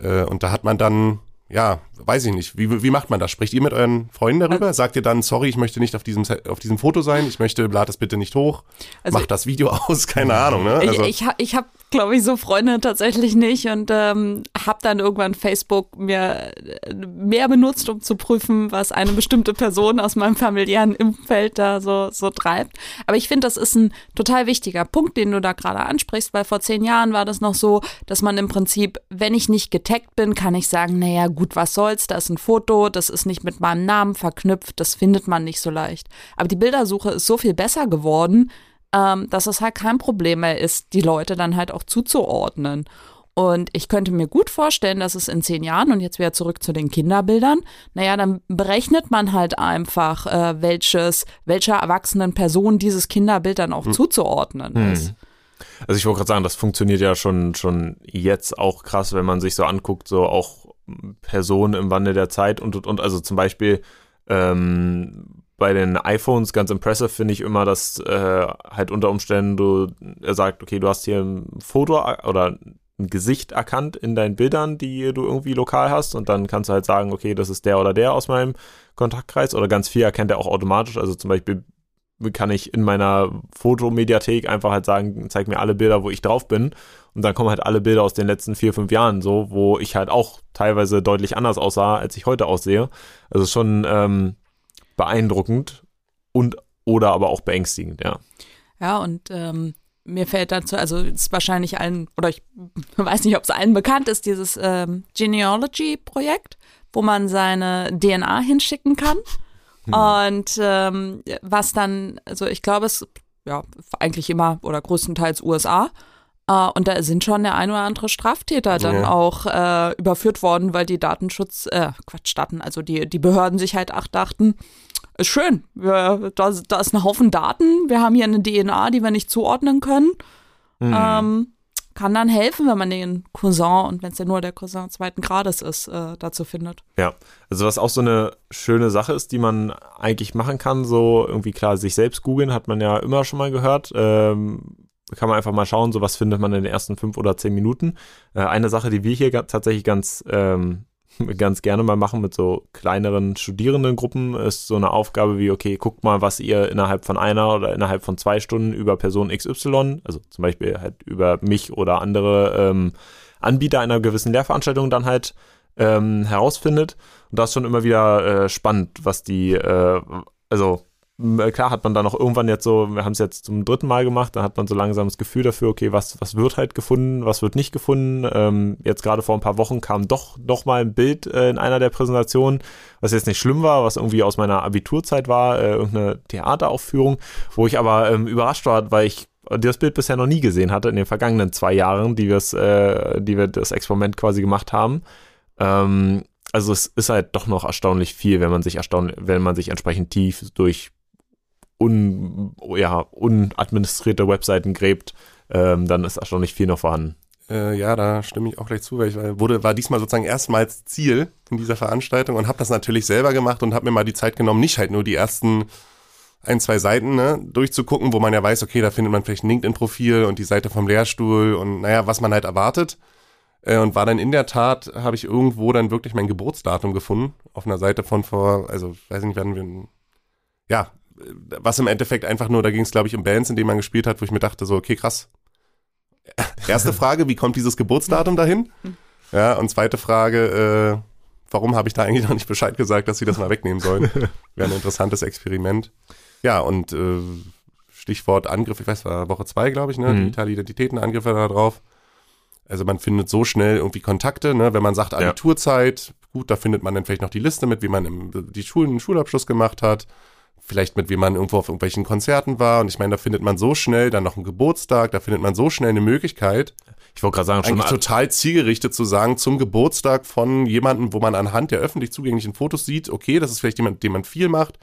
Äh, und da hat man dann, ja, weiß ich nicht, wie, wie macht man das? Spricht ihr mit euren Freunden darüber? Also, Sagt ihr dann, sorry, ich möchte nicht auf diesem, auf diesem Foto sein, ich möchte, lad das bitte nicht hoch, also mach das Video aus, keine Ahnung. Ne? Also, ich ich, ich habe glaube ich, so Freunde tatsächlich nicht und ähm, habe dann irgendwann Facebook mir äh, mehr benutzt, um zu prüfen, was eine bestimmte Person aus meinem familiären Umfeld da so, so treibt. Aber ich finde, das ist ein total wichtiger Punkt, den du da gerade ansprichst, weil vor zehn Jahren war das noch so, dass man im Prinzip, wenn ich nicht getaggt bin, kann ich sagen, naja, gut, was soll's, da ist ein Foto, das ist nicht mit meinem Namen verknüpft, das findet man nicht so leicht. Aber die Bildersuche ist so viel besser geworden, ähm, dass es halt kein Problem mehr ist, die Leute dann halt auch zuzuordnen. Und ich könnte mir gut vorstellen, dass es in zehn Jahren, und jetzt wieder zurück zu den Kinderbildern, naja, dann berechnet man halt einfach, äh, welches, welcher erwachsenen Person dieses Kinderbild dann auch hm. zuzuordnen hm. ist. Also ich wollte gerade sagen, das funktioniert ja schon, schon jetzt auch krass, wenn man sich so anguckt, so auch Personen im Wandel der Zeit und, und, und also zum Beispiel ähm, bei den iPhones ganz impressive finde ich immer, dass äh, halt unter Umständen du, er sagt, okay, du hast hier ein Foto oder ein Gesicht erkannt in deinen Bildern, die du irgendwie lokal hast und dann kannst du halt sagen, okay, das ist der oder der aus meinem Kontaktkreis oder ganz viel erkennt er auch automatisch. Also zum Beispiel kann ich in meiner Fotomediathek einfach halt sagen, zeig mir alle Bilder, wo ich drauf bin. Und dann kommen halt alle Bilder aus den letzten vier, fünf Jahren so, wo ich halt auch teilweise deutlich anders aussah, als ich heute aussehe. Also schon ähm, beeindruckend und oder aber auch beängstigend, ja. Ja, und ähm, mir fällt dazu, also ist wahrscheinlich allen, oder ich weiß nicht, ob es allen bekannt ist, dieses ähm, Genealogy-Projekt, wo man seine DNA hinschicken kann. Hm. Und ähm, was dann, also ich glaube, es ja eigentlich immer oder größtenteils USA. Uh, und da sind schon der ein oder andere Straftäter dann ja. auch äh, überführt worden, weil die Datenschutz, äh, Quatsch, Daten, also die, die Behörden sich halt ach dachten, ist schön, wir, da, da ist ein Haufen Daten, wir haben hier eine DNA, die wir nicht zuordnen können. Mhm. Ähm, kann dann helfen, wenn man den Cousin und wenn es ja nur der Cousin zweiten Grades ist, äh, dazu findet. Ja, also was auch so eine schöne Sache ist, die man eigentlich machen kann, so irgendwie klar, sich selbst googeln, hat man ja immer schon mal gehört. Ähm, kann man einfach mal schauen, so was findet man in den ersten fünf oder zehn Minuten. Äh, eine Sache, die wir hier tatsächlich ganz, ähm, ganz gerne mal machen mit so kleineren Studierendengruppen, ist so eine Aufgabe wie, okay, guckt mal, was ihr innerhalb von einer oder innerhalb von zwei Stunden über Person XY, also zum Beispiel halt über mich oder andere ähm, Anbieter einer gewissen Lehrveranstaltung dann halt ähm, herausfindet. Und das ist schon immer wieder äh, spannend, was die, äh, also klar hat man dann auch irgendwann jetzt so, wir haben es jetzt zum dritten Mal gemacht, da hat man so langsam das Gefühl dafür, okay, was, was wird halt gefunden, was wird nicht gefunden. Ähm, jetzt gerade vor ein paar Wochen kam doch noch mal ein Bild äh, in einer der Präsentationen, was jetzt nicht schlimm war, was irgendwie aus meiner Abiturzeit war, äh, irgendeine Theateraufführung, wo ich aber ähm, überrascht war, weil ich das Bild bisher noch nie gesehen hatte in den vergangenen zwei Jahren, die, äh, die wir das Experiment quasi gemacht haben. Ähm, also es ist halt doch noch erstaunlich viel, wenn man sich erstaun wenn man sich entsprechend tief durch un, ja, unadministrierte Webseiten gräbt, ähm, dann ist erstaunlich viel noch vorhanden. Äh, ja, da stimme ich auch gleich zu, weil ich wurde, war diesmal sozusagen erstmals Ziel in dieser Veranstaltung und habe das natürlich selber gemacht und habe mir mal die Zeit genommen, nicht halt nur die ersten ein, zwei Seiten ne, durchzugucken, wo man ja weiß, okay, da findet man vielleicht ein LinkedIn-Profil und die Seite vom Lehrstuhl und naja, was man halt erwartet. Äh, und war dann in der Tat, habe ich irgendwo dann wirklich mein Geburtsdatum gefunden, auf einer Seite von vor, also weiß ich nicht, wann wir, ja, was im Endeffekt einfach nur, da ging es glaube ich um Bands, in denen man gespielt hat, wo ich mir dachte so, okay, krass. Erste Frage, wie kommt dieses Geburtsdatum dahin? Ja, und zweite Frage, äh, warum habe ich da eigentlich noch nicht Bescheid gesagt, dass sie das mal wegnehmen sollen? Wäre ein interessantes Experiment. Ja, und äh, Stichwort Angriff, ich weiß, war Woche zwei, glaube ich, ne? Mhm. Digitale Identitätenangriffe da drauf. Also man findet so schnell irgendwie Kontakte, ne? Wenn man sagt Abiturzeit, ja. gut, da findet man dann vielleicht noch die Liste mit, wie man im, die Schulen, Schulabschluss gemacht hat. Vielleicht mit, wie man irgendwo auf irgendwelchen Konzerten war. Und ich meine, da findet man so schnell dann noch einen Geburtstag, da findet man so schnell eine Möglichkeit. Ich wollte gerade sagen, schon total zielgerichtet zu sagen, zum Geburtstag von jemandem, wo man anhand der öffentlich zugänglichen Fotos sieht, okay, das ist vielleicht jemand, dem man viel macht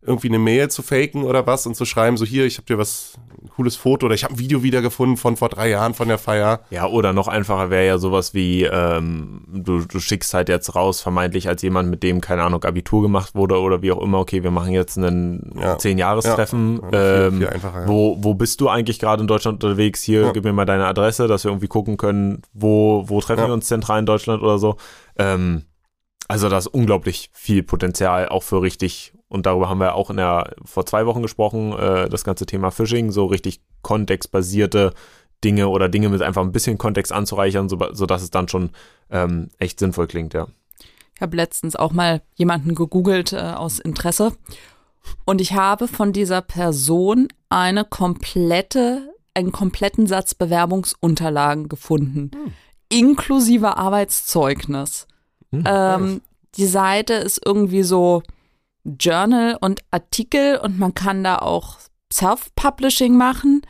irgendwie eine Mail zu faken oder was und zu schreiben, so hier, ich habe dir was, ein cooles Foto oder ich habe ein Video wiedergefunden von vor drei Jahren von der Feier. Ja, oder noch einfacher wäre ja sowas wie, ähm, du, du schickst halt jetzt raus, vermeintlich als jemand, mit dem, keine Ahnung, Abitur gemacht wurde oder wie auch immer, okay, wir machen jetzt einen ja. Zehn-Jahres-Treffen. Ja. Ähm, ja. wo, wo bist du eigentlich gerade in Deutschland unterwegs? Hier, gib mir mal deine Adresse, dass wir irgendwie gucken können, wo, wo treffen wir uns zentral in Deutschland oder so. Ähm, also da ist unglaublich viel Potenzial auch für richtig und darüber haben wir auch in der, vor zwei Wochen gesprochen, äh, das ganze Thema Phishing, so richtig kontextbasierte Dinge oder Dinge mit einfach ein bisschen Kontext anzureichern, so, sodass es dann schon ähm, echt sinnvoll klingt, ja. Ich habe letztens auch mal jemanden gegoogelt äh, aus Interesse und ich habe von dieser Person eine komplette, einen kompletten Satz Bewerbungsunterlagen gefunden, hm. inklusive Arbeitszeugnis. Hm, ähm, die Seite ist irgendwie so Journal und Artikel und man kann da auch Self-Publishing machen.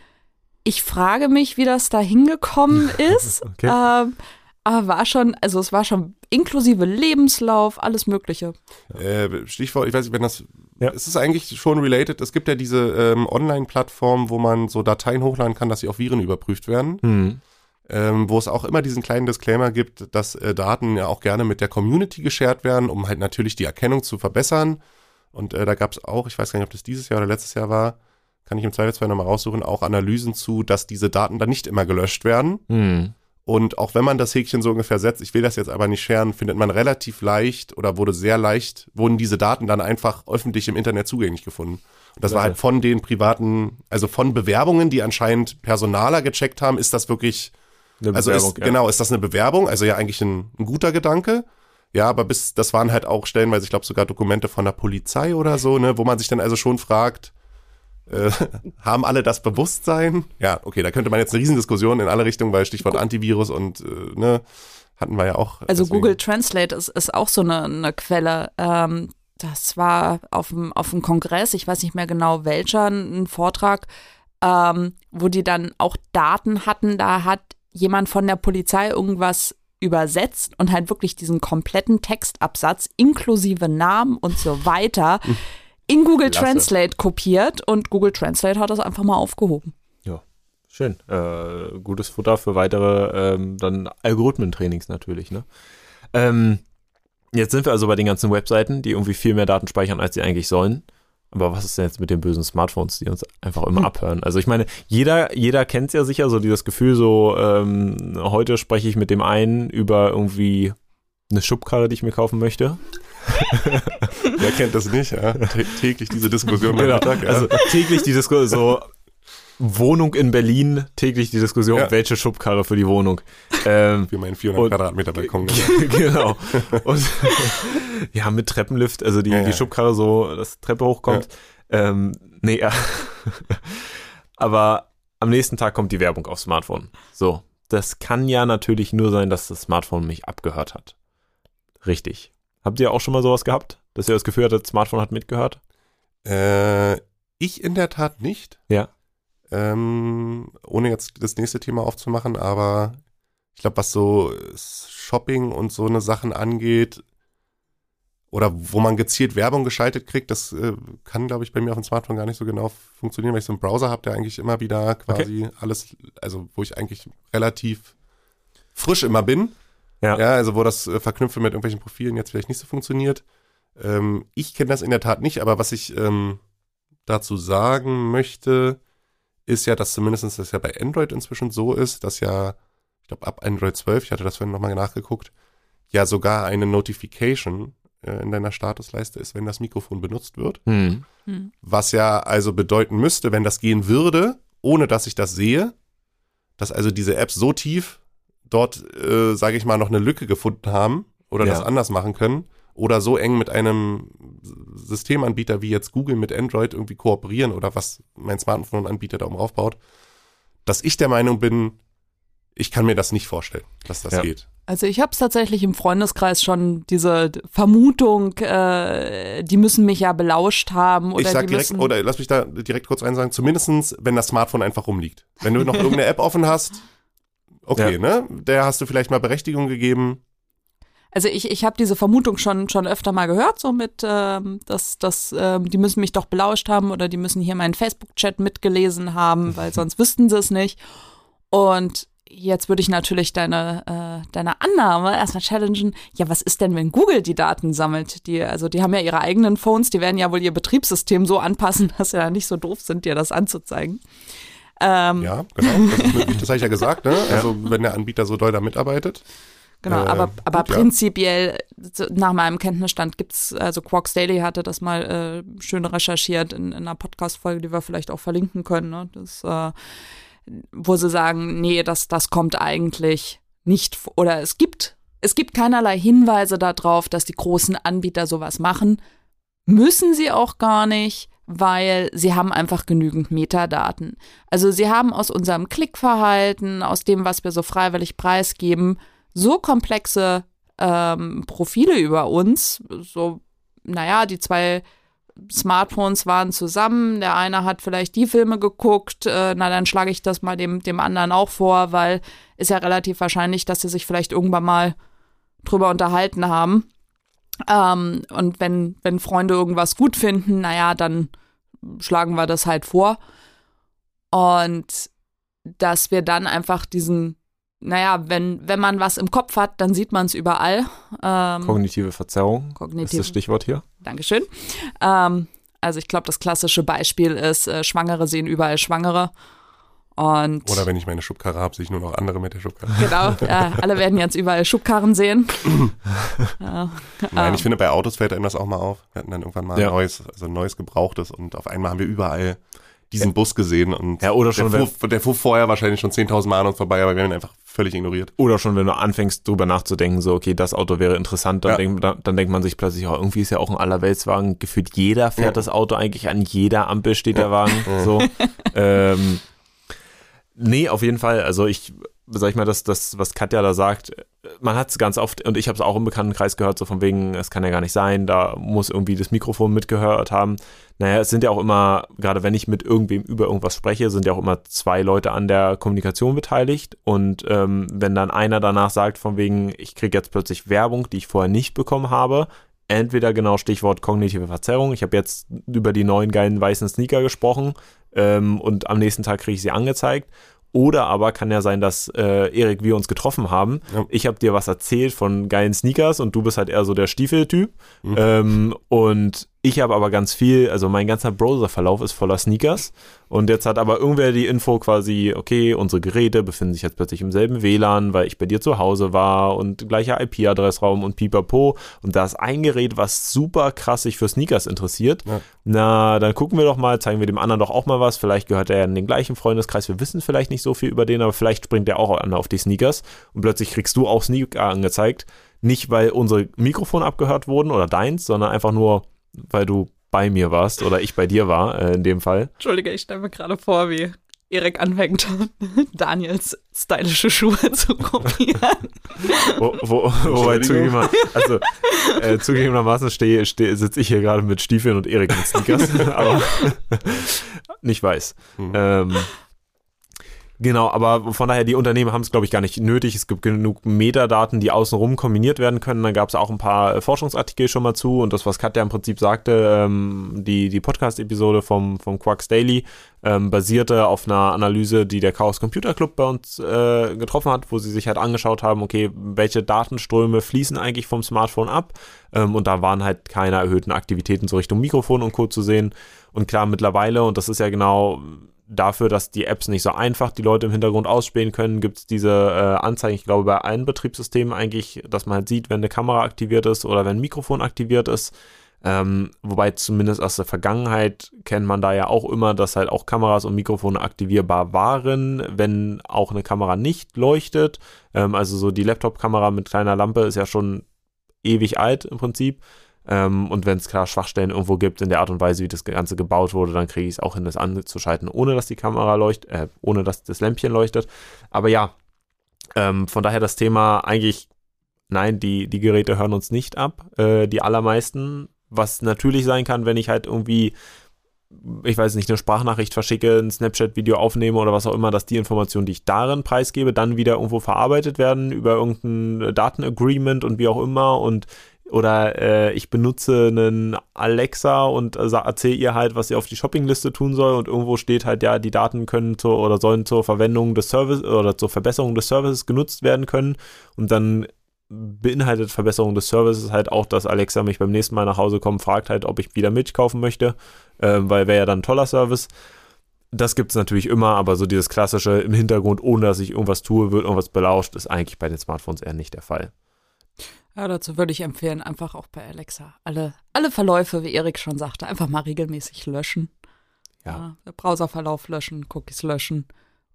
Ich frage mich, wie das da hingekommen ist. okay. ähm, aber war schon, also es war schon inklusive Lebenslauf, alles Mögliche. Äh, Stichwort, ich weiß nicht, wenn das, ja. es ist eigentlich schon related. Es gibt ja diese ähm, Online-Plattform, wo man so Dateien hochladen kann, dass sie auf Viren überprüft werden. Mhm. Ähm, wo es auch immer diesen kleinen Disclaimer gibt, dass äh, Daten ja auch gerne mit der Community geshared werden, um halt natürlich die Erkennung zu verbessern. Und äh, da gab es auch, ich weiß gar nicht, ob das dieses Jahr oder letztes Jahr war, kann ich im Zweifelsfall nochmal raussuchen, auch Analysen zu, dass diese Daten dann nicht immer gelöscht werden. Mhm. Und auch wenn man das Häkchen so ungefähr setzt, ich will das jetzt aber nicht scheren, findet man relativ leicht oder wurde sehr leicht, wurden diese Daten dann einfach öffentlich im Internet zugänglich gefunden. Und das ja. war halt von den privaten, also von Bewerbungen, die anscheinend Personaler gecheckt haben, ist das wirklich, eine also ist, ja. genau, ist das eine Bewerbung? Also ja eigentlich ein, ein guter Gedanke. Ja, aber bis, das waren halt auch stellenweise, ich glaube sogar Dokumente von der Polizei oder so, ne, wo man sich dann also schon fragt, äh, haben alle das Bewusstsein? Ja, okay, da könnte man jetzt eine Riesendiskussion in alle Richtungen, weil Stichwort Antivirus und, äh, ne, hatten wir ja auch. Also deswegen. Google Translate ist, ist auch so eine, eine Quelle. Ähm, das war auf dem, auf dem Kongress, ich weiß nicht mehr genau welcher, ein Vortrag, ähm, wo die dann auch Daten hatten, da hat jemand von der Polizei irgendwas übersetzt und halt wirklich diesen kompletten Textabsatz inklusive Namen und so weiter in Google Klasse. Translate kopiert und Google Translate hat das einfach mal aufgehoben. Ja, schön. Äh, gutes Futter für weitere ähm, dann Algorithmentrainings natürlich. Ne? Ähm, jetzt sind wir also bei den ganzen Webseiten, die irgendwie viel mehr Daten speichern, als sie eigentlich sollen. Aber was ist denn jetzt mit den bösen Smartphones, die uns einfach immer hm. abhören? Also ich meine, jeder, jeder kennt es ja sicher, so dieses Gefühl, so ähm, heute spreche ich mit dem einen über irgendwie eine Schubkarre, die ich mir kaufen möchte. Wer kennt das nicht? Ja? Täglich diese Diskussion genau. Tag, ja. Also täglich die Diskussion, so Wohnung in Berlin, täglich die Diskussion, ja. welche Schubkarre für die Wohnung. Ähm, für meinen 400 und, Quadratmeter Balkon. genau. Und ja, mit Treppenlift, also die, ja, ja. die Schubkarre so, dass Treppe hochkommt. Ähm, nee, ja. aber am nächsten Tag kommt die Werbung aufs Smartphone. So, das kann ja natürlich nur sein, dass das Smartphone mich abgehört hat. Richtig. Habt ihr auch schon mal sowas gehabt, dass ihr das Gefühl hattet, das Smartphone hat mitgehört? Äh, ich in der Tat nicht. Ja. Ähm, ohne jetzt das nächste Thema aufzumachen, aber ich glaube, was so Shopping und so eine Sachen angeht, oder wo man gezielt Werbung geschaltet kriegt, das äh, kann, glaube ich, bei mir auf dem Smartphone gar nicht so genau funktionieren, weil ich so einen Browser habe, der eigentlich immer wieder quasi okay. alles, also wo ich eigentlich relativ frisch immer bin. Ja. ja also wo das äh, Verknüpfen mit irgendwelchen Profilen jetzt vielleicht nicht so funktioniert. Ähm, ich kenne das in der Tat nicht, aber was ich ähm, dazu sagen möchte, ist ja, dass zumindest das ja bei Android inzwischen so ist, dass ja, ich glaube ab Android 12, ich hatte das vorhin nochmal nachgeguckt, ja sogar eine Notification äh, in deiner Statusleiste ist, wenn das Mikrofon benutzt wird. Hm. hm. Was ja also bedeuten müsste, wenn das gehen würde, ohne dass ich das sehe, dass also diese Apps so tief dort, äh, sage ich mal, noch eine Lücke gefunden haben oder ja. das anders machen können oder so eng mit einem Systemanbieter wie jetzt Google mit Android irgendwie kooperieren oder was mein Smartphone-Anbieter da oben aufbaut, dass ich der Meinung bin, ich kann mir das nicht vorstellen, dass das ja. geht. Also ich habe es tatsächlich im Freundeskreis schon diese Vermutung, äh, die müssen mich ja belauscht haben. Oder ich sag direkt, oder lass mich da direkt kurz einsagen, zumindestens, wenn das Smartphone einfach rumliegt. Wenn du noch irgendeine App offen hast, okay, ja. ne? Der hast du vielleicht mal Berechtigung gegeben. Also ich, ich habe diese Vermutung schon, schon öfter mal gehört, so mit, ähm, dass, dass ähm, die müssen mich doch belauscht haben oder die müssen hier meinen Facebook-Chat mitgelesen haben, weil sonst wüssten sie es nicht. Und Jetzt würde ich natürlich deine, äh, deine Annahme erstmal challengen. Ja, was ist denn, wenn Google die Daten sammelt? Die, also die haben ja ihre eigenen Phones, die werden ja wohl ihr Betriebssystem so anpassen, dass sie ja nicht so doof sind, dir das anzuzeigen. Ähm. Ja, genau. Das, das habe ich ja gesagt, ne? Also wenn der Anbieter so doll da mitarbeitet. Genau, äh, aber, aber gut, prinzipiell, ja. nach meinem Kenntnisstand gibt es, also Quarks Daily hatte das mal äh, schön recherchiert in, in einer Podcast-Folge, die wir vielleicht auch verlinken können. Ne? Das äh, wo sie sagen, nee, das, das kommt eigentlich nicht, oder es gibt, es gibt keinerlei Hinweise darauf, dass die großen Anbieter sowas machen. Müssen sie auch gar nicht, weil sie haben einfach genügend Metadaten. Also sie haben aus unserem Klickverhalten, aus dem, was wir so freiwillig preisgeben, so komplexe ähm, Profile über uns, so, naja, die zwei Smartphones waren zusammen, der eine hat vielleicht die Filme geguckt, äh, na dann schlage ich das mal dem, dem anderen auch vor, weil ist ja relativ wahrscheinlich, dass sie sich vielleicht irgendwann mal drüber unterhalten haben. Ähm, und wenn, wenn Freunde irgendwas gut finden, naja, dann schlagen wir das halt vor. Und dass wir dann einfach diesen naja, wenn, wenn man was im Kopf hat, dann sieht man es überall. Ähm, Kognitive Verzerrung kognitive, ist das Stichwort hier. Dankeschön. Ähm, also ich glaube, das klassische Beispiel ist, äh, Schwangere sehen überall Schwangere. Und Oder wenn ich meine Schubkarre habe, sehe ich nur noch andere mit der Schubkarre. Genau, ja, alle werden jetzt überall Schubkarren sehen. ja. Nein, ich finde, bei Autos fällt einem das auch mal auf. Wir hatten dann irgendwann mal ja. ein neues, also ein neues Gebrauchtes und auf einmal haben wir überall diesen ja. Bus gesehen und ja, oder schon der, fuhr, der fuhr vorher wahrscheinlich schon 10.000 Mal an uns vorbei, aber wir haben ihn einfach völlig ignoriert. Oder schon, wenn du anfängst, drüber nachzudenken, so, okay, das Auto wäre interessant, dann, ja. denk, dann, dann, denkt man sich plötzlich, oh, irgendwie ist ja auch ein Allerweltswagen, gefühlt jeder fährt ja. das Auto eigentlich, an jeder Ampel steht der Wagen, so. ähm, nee, auf jeden Fall, also ich, sag ich mal, das, das was Katja da sagt, man hat es ganz oft, und ich habe es auch im Bekanntenkreis gehört, so von wegen, es kann ja gar nicht sein, da muss irgendwie das Mikrofon mitgehört haben. Naja, es sind ja auch immer, gerade wenn ich mit irgendwem über irgendwas spreche, sind ja auch immer zwei Leute an der Kommunikation beteiligt. Und ähm, wenn dann einer danach sagt, von wegen, ich kriege jetzt plötzlich Werbung, die ich vorher nicht bekommen habe, entweder genau Stichwort kognitive Verzerrung, ich habe jetzt über die neuen geilen weißen Sneaker gesprochen ähm, und am nächsten Tag kriege ich sie angezeigt oder aber kann ja sein, dass äh, Erik, wir uns getroffen haben. Ja. Ich habe dir was erzählt von geilen Sneakers und du bist halt eher so der Stiefeltyp. Mhm. Ähm, und ich habe aber ganz viel, also mein ganzer Browserverlauf ist voller Sneakers. Und jetzt hat aber irgendwer die Info quasi, okay, unsere Geräte befinden sich jetzt plötzlich im selben WLAN, weil ich bei dir zu Hause war und gleicher IP-Adressraum und pipapo. Und da ist ein Gerät, was super krass sich für Sneakers interessiert. Ja. Na, dann gucken wir doch mal, zeigen wir dem anderen doch auch mal was. Vielleicht gehört er in den gleichen Freundeskreis. Wir wissen vielleicht nicht so viel über den, aber vielleicht springt er auch an auf die Sneakers. Und plötzlich kriegst du auch Sneaker angezeigt. Nicht, weil unsere Mikrofone abgehört wurden oder deins, sondern einfach nur, weil du bei mir warst oder ich bei dir war, äh, in dem Fall. Entschuldige, ich stelle mir gerade vor, wie Erik anfängt, Daniels stylische Schuhe zu kopieren. wo, wo, wobei also, äh, zugegebenermaßen stehe, stehe, sitze ich hier gerade mit Stiefeln und Erik mit Sneakers, aber nicht weiß. Mhm. Ähm, Genau, aber von daher, die Unternehmen haben es, glaube ich, gar nicht nötig. Es gibt genug Metadaten, die außenrum kombiniert werden können. Dann gab es auch ein paar äh, Forschungsartikel schon mal zu und das, was Katja im Prinzip sagte, ähm, die, die Podcast-Episode vom, vom Quarks Daily ähm, basierte auf einer Analyse, die der Chaos Computer Club bei uns äh, getroffen hat, wo sie sich halt angeschaut haben, okay, welche Datenströme fließen eigentlich vom Smartphone ab ähm, und da waren halt keine erhöhten Aktivitäten so Richtung Mikrofon und Co. zu sehen. Und klar, mittlerweile, und das ist ja genau dafür, dass die Apps nicht so einfach die Leute im Hintergrund ausspielen können, gibt es diese äh, Anzeigen, ich glaube, bei allen Betriebssystemen eigentlich, dass man halt sieht, wenn eine Kamera aktiviert ist oder wenn ein Mikrofon aktiviert ist. Ähm, wobei zumindest aus der Vergangenheit kennt man da ja auch immer, dass halt auch Kameras und Mikrofone aktivierbar waren, wenn auch eine Kamera nicht leuchtet. Ähm, also so die Laptop-Kamera mit kleiner Lampe ist ja schon ewig alt im Prinzip. Ähm, und wenn es klar Schwachstellen irgendwo gibt in der Art und Weise, wie das Ganze gebaut wurde, dann kriege ich es auch hin, das anzuschalten, ohne dass die Kamera leuchtet, äh, ohne dass das Lämpchen leuchtet. Aber ja, ähm, von daher das Thema eigentlich, nein, die, die Geräte hören uns nicht ab, äh, die allermeisten. Was natürlich sein kann, wenn ich halt irgendwie ich weiß nicht, eine Sprachnachricht verschicke, ein Snapchat-Video aufnehme oder was auch immer, dass die Informationen, die ich darin preisgebe, dann wieder irgendwo verarbeitet werden über irgendein Datenagreement und wie auch immer und oder äh, ich benutze einen Alexa und äh, erzähle ihr halt, was sie auf die Shoppingliste tun soll und irgendwo steht halt, ja, die Daten können zur oder sollen zur Verwendung des Services oder zur Verbesserung des Services genutzt werden können und dann beinhaltet Verbesserung des Services halt auch, dass Alexa mich beim nächsten Mal nach Hause kommt, fragt halt, ob ich wieder Milch kaufen möchte, äh, weil wäre ja dann ein toller Service. Das gibt es natürlich immer, aber so dieses klassische im Hintergrund, ohne dass ich irgendwas tue, wird irgendwas belauscht, ist eigentlich bei den Smartphones eher nicht der Fall. Ja, dazu würde ich empfehlen, einfach auch bei Alexa alle, alle Verläufe, wie Erik schon sagte, einfach mal regelmäßig löschen. Ja. ja Browserverlauf löschen, Cookies löschen.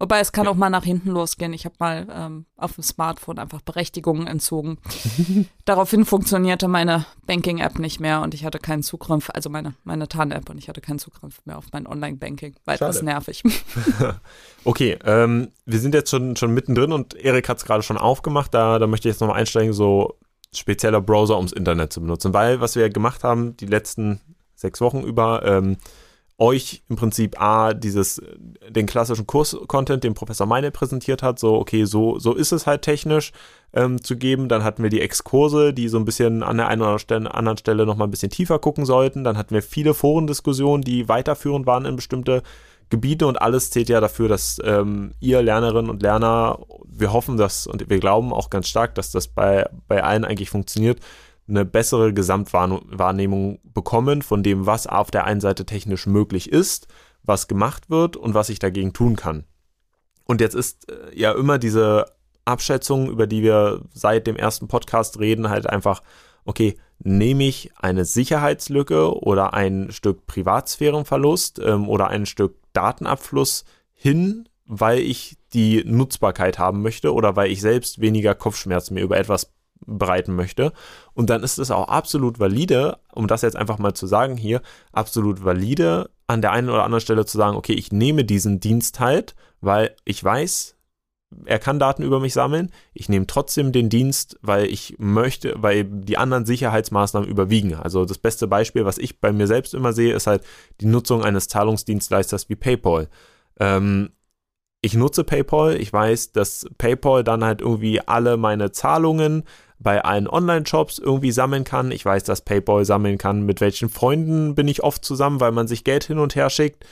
Wobei es kann ja. auch mal nach hinten losgehen. Ich habe mal ähm, auf dem Smartphone einfach Berechtigungen entzogen. Daraufhin funktionierte meine Banking-App nicht mehr und ich hatte keinen Zugriff, also meine, meine TAN-App und ich hatte keinen Zugriff mehr auf mein Online-Banking. Weil das nervig. okay, ähm, wir sind jetzt schon, schon mittendrin und Erik hat es gerade schon aufgemacht. Da, da möchte ich jetzt nochmal einsteigen, so spezieller Browser, ums Internet zu benutzen. Weil, was wir gemacht haben, die letzten sechs Wochen über, ähm, euch im Prinzip A, dieses, den klassischen Kurs-Content, den Professor Meine präsentiert hat, so, okay, so, so ist es halt technisch ähm, zu geben. Dann hatten wir die Exkurse, die so ein bisschen an der einen oder anderen Stelle nochmal ein bisschen tiefer gucken sollten. Dann hatten wir viele Forendiskussionen, die weiterführend waren in bestimmte Gebiete und alles zählt ja dafür, dass ähm, ihr Lernerinnen und Lerner, wir hoffen das und wir glauben auch ganz stark, dass das bei, bei allen eigentlich funktioniert, eine bessere Gesamtwahrnehmung bekommen von dem, was auf der einen Seite technisch möglich ist, was gemacht wird und was ich dagegen tun kann. Und jetzt ist äh, ja immer diese Abschätzung, über die wir seit dem ersten Podcast reden, halt einfach, okay, nehme ich eine Sicherheitslücke oder ein Stück Privatsphärenverlust ähm, oder ein Stück Datenabfluss hin, weil ich die Nutzbarkeit haben möchte oder weil ich selbst weniger Kopfschmerzen mir über etwas bereiten möchte. Und dann ist es auch absolut valide, um das jetzt einfach mal zu sagen hier, absolut valide, an der einen oder anderen Stelle zu sagen, okay, ich nehme diesen Dienst halt, weil ich weiß, er kann Daten über mich sammeln. Ich nehme trotzdem den Dienst, weil ich möchte, weil die anderen Sicherheitsmaßnahmen überwiegen. Also das beste Beispiel, was ich bei mir selbst immer sehe, ist halt die Nutzung eines Zahlungsdienstleisters wie PayPal. Ähm, ich nutze PayPal. Ich weiß, dass PayPal dann halt irgendwie alle meine Zahlungen bei allen Online-Shops irgendwie sammeln kann. Ich weiß, dass PayPal sammeln kann, mit welchen Freunden bin ich oft zusammen, weil man sich Geld hin und her schickt.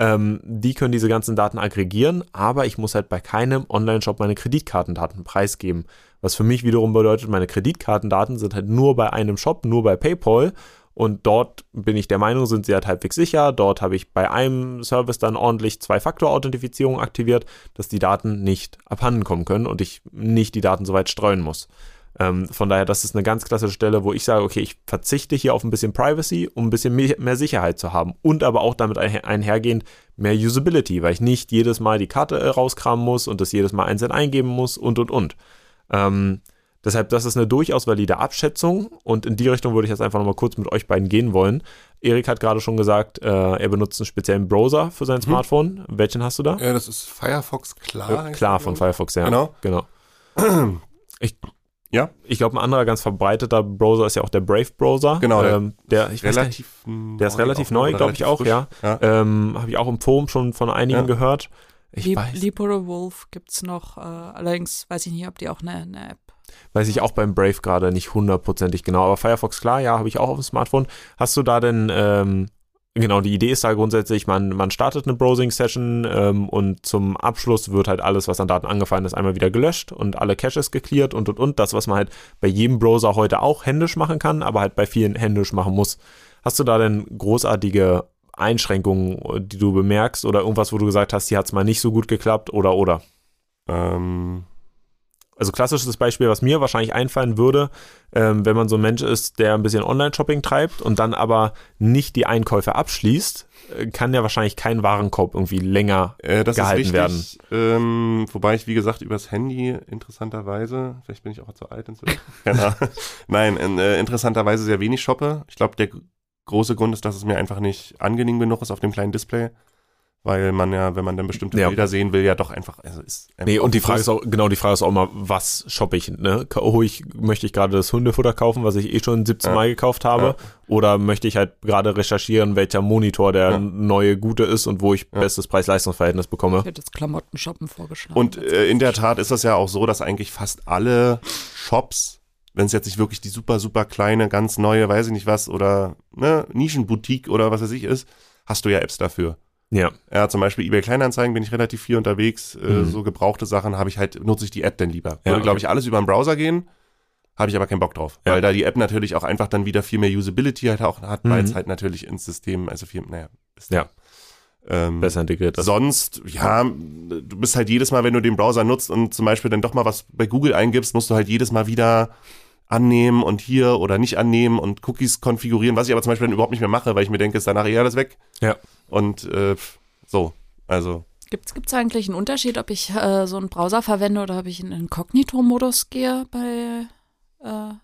Ähm, die können diese ganzen Daten aggregieren, aber ich muss halt bei keinem Online-Shop meine Kreditkartendaten preisgeben. Was für mich wiederum bedeutet, meine Kreditkartendaten sind halt nur bei einem Shop, nur bei PayPal. Und dort bin ich der Meinung, sind sie halt halbwegs sicher. Dort habe ich bei einem Service dann ordentlich Zwei-Faktor-Authentifizierung aktiviert, dass die Daten nicht abhanden kommen können und ich nicht die Daten so weit streuen muss. Ähm, von daher, das ist eine ganz klassische Stelle, wo ich sage, okay, ich verzichte hier auf ein bisschen Privacy, um ein bisschen mehr Sicherheit zu haben und aber auch damit einhergehend mehr Usability, weil ich nicht jedes Mal die Karte äh, rauskramen muss und das jedes Mal einzeln eingeben muss und und und. Ähm, Deshalb, das ist eine durchaus valide Abschätzung und in die Richtung würde ich jetzt einfach nochmal kurz mit euch beiden gehen wollen. Erik hat gerade schon gesagt, äh, er benutzt einen speziellen Browser für sein mhm. Smartphone. Welchen hast du da? Ja, das ist Firefox Klar. Äh, klar, von Firefox, ja. Genau. genau. Ich, ja. Ich glaube, ein anderer ganz verbreiteter Browser ist ja auch der Brave-Browser. Genau. Ähm, der, ich relativ nicht, der ist relativ neu, glaube ich auch, frisch. ja. ja. Ähm, Habe ich auch im Forum schon von einigen ja. gehört. Ich Lieb, weiß. Libero Wolf gibt es noch, äh, allerdings weiß ich nicht, ob die auch eine, eine App Weiß ich auch beim Brave gerade nicht hundertprozentig genau. Aber Firefox, klar, ja, habe ich auch auf dem Smartphone. Hast du da denn, ähm, genau, die Idee ist da grundsätzlich, man, man startet eine Browsing-Session ähm, und zum Abschluss wird halt alles, was an Daten angefallen ist, einmal wieder gelöscht und alle Caches geklärt und und und. Das, was man halt bei jedem Browser heute auch händisch machen kann, aber halt bei vielen händisch machen muss. Hast du da denn großartige Einschränkungen, die du bemerkst oder irgendwas, wo du gesagt hast, hier hat es mal nicht so gut geklappt oder oder? Ähm, also klassisches Beispiel, was mir wahrscheinlich einfallen würde, ähm, wenn man so ein Mensch ist, der ein bisschen Online-Shopping treibt und dann aber nicht die Einkäufe abschließt, äh, kann ja wahrscheinlich kein Warenkorb irgendwie länger äh, gehalten werden. Ähm, wobei ich, wie gesagt, übers Handy interessanterweise, vielleicht bin ich auch zu alt inzwischen. genau. Nein, äh, interessanterweise sehr wenig shoppe. Ich glaube, der große Grund ist, dass es mir einfach nicht angenehm genug ist auf dem kleinen Display weil man ja, wenn man dann bestimmte ja. Bilder sehen will, ja doch einfach, also ist einfach Nee, und die Frage ist auch, genau, die Frage ist auch mal, was shoppe ich, ne? Oh, ich, möchte ich gerade das Hundefutter kaufen, was ich eh schon 17 ja. Mal gekauft habe? Ja. Oder möchte ich halt gerade recherchieren, welcher Monitor der neue gute ist und wo ich bestes Preis-Leistungs-Verhältnis bekomme? Ich hätte jetzt Klamotten-Shoppen vorgeschlagen. Und äh, in der Tat ist das ja auch so, dass eigentlich fast alle Shops wenn es jetzt nicht wirklich die super, super kleine, ganz neue, weiß ich nicht was, oder ne, Nischenboutique oder was weiß ich ist, hast du ja Apps dafür. Ja. Ja, zum Beispiel eBay Kleinanzeigen bin ich relativ viel unterwegs. Äh, mhm. so gebrauchte Sachen habe ich halt, nutze ich die App denn lieber. Würde, okay. glaube ich, alles über den Browser gehen, habe ich aber keinen Bock drauf. Ja. Weil da die App natürlich auch einfach dann wieder viel mehr Usability halt auch hat, mhm. weil es halt natürlich ins System, also viel, naja, ist ja. Ähm, Besser integriert. Ist. Sonst, ja, du bist halt jedes Mal, wenn du den Browser nutzt und zum Beispiel dann doch mal was bei Google eingibst, musst du halt jedes Mal wieder annehmen und hier oder nicht annehmen und Cookies konfigurieren, was ich aber zum Beispiel dann überhaupt nicht mehr mache, weil ich mir denke, ist danach eh alles weg. Ja. Und äh, so, also. Gibt es eigentlich einen Unterschied, ob ich äh, so einen Browser verwende oder ob ich in Inkognito-Modus gehe bei. Äh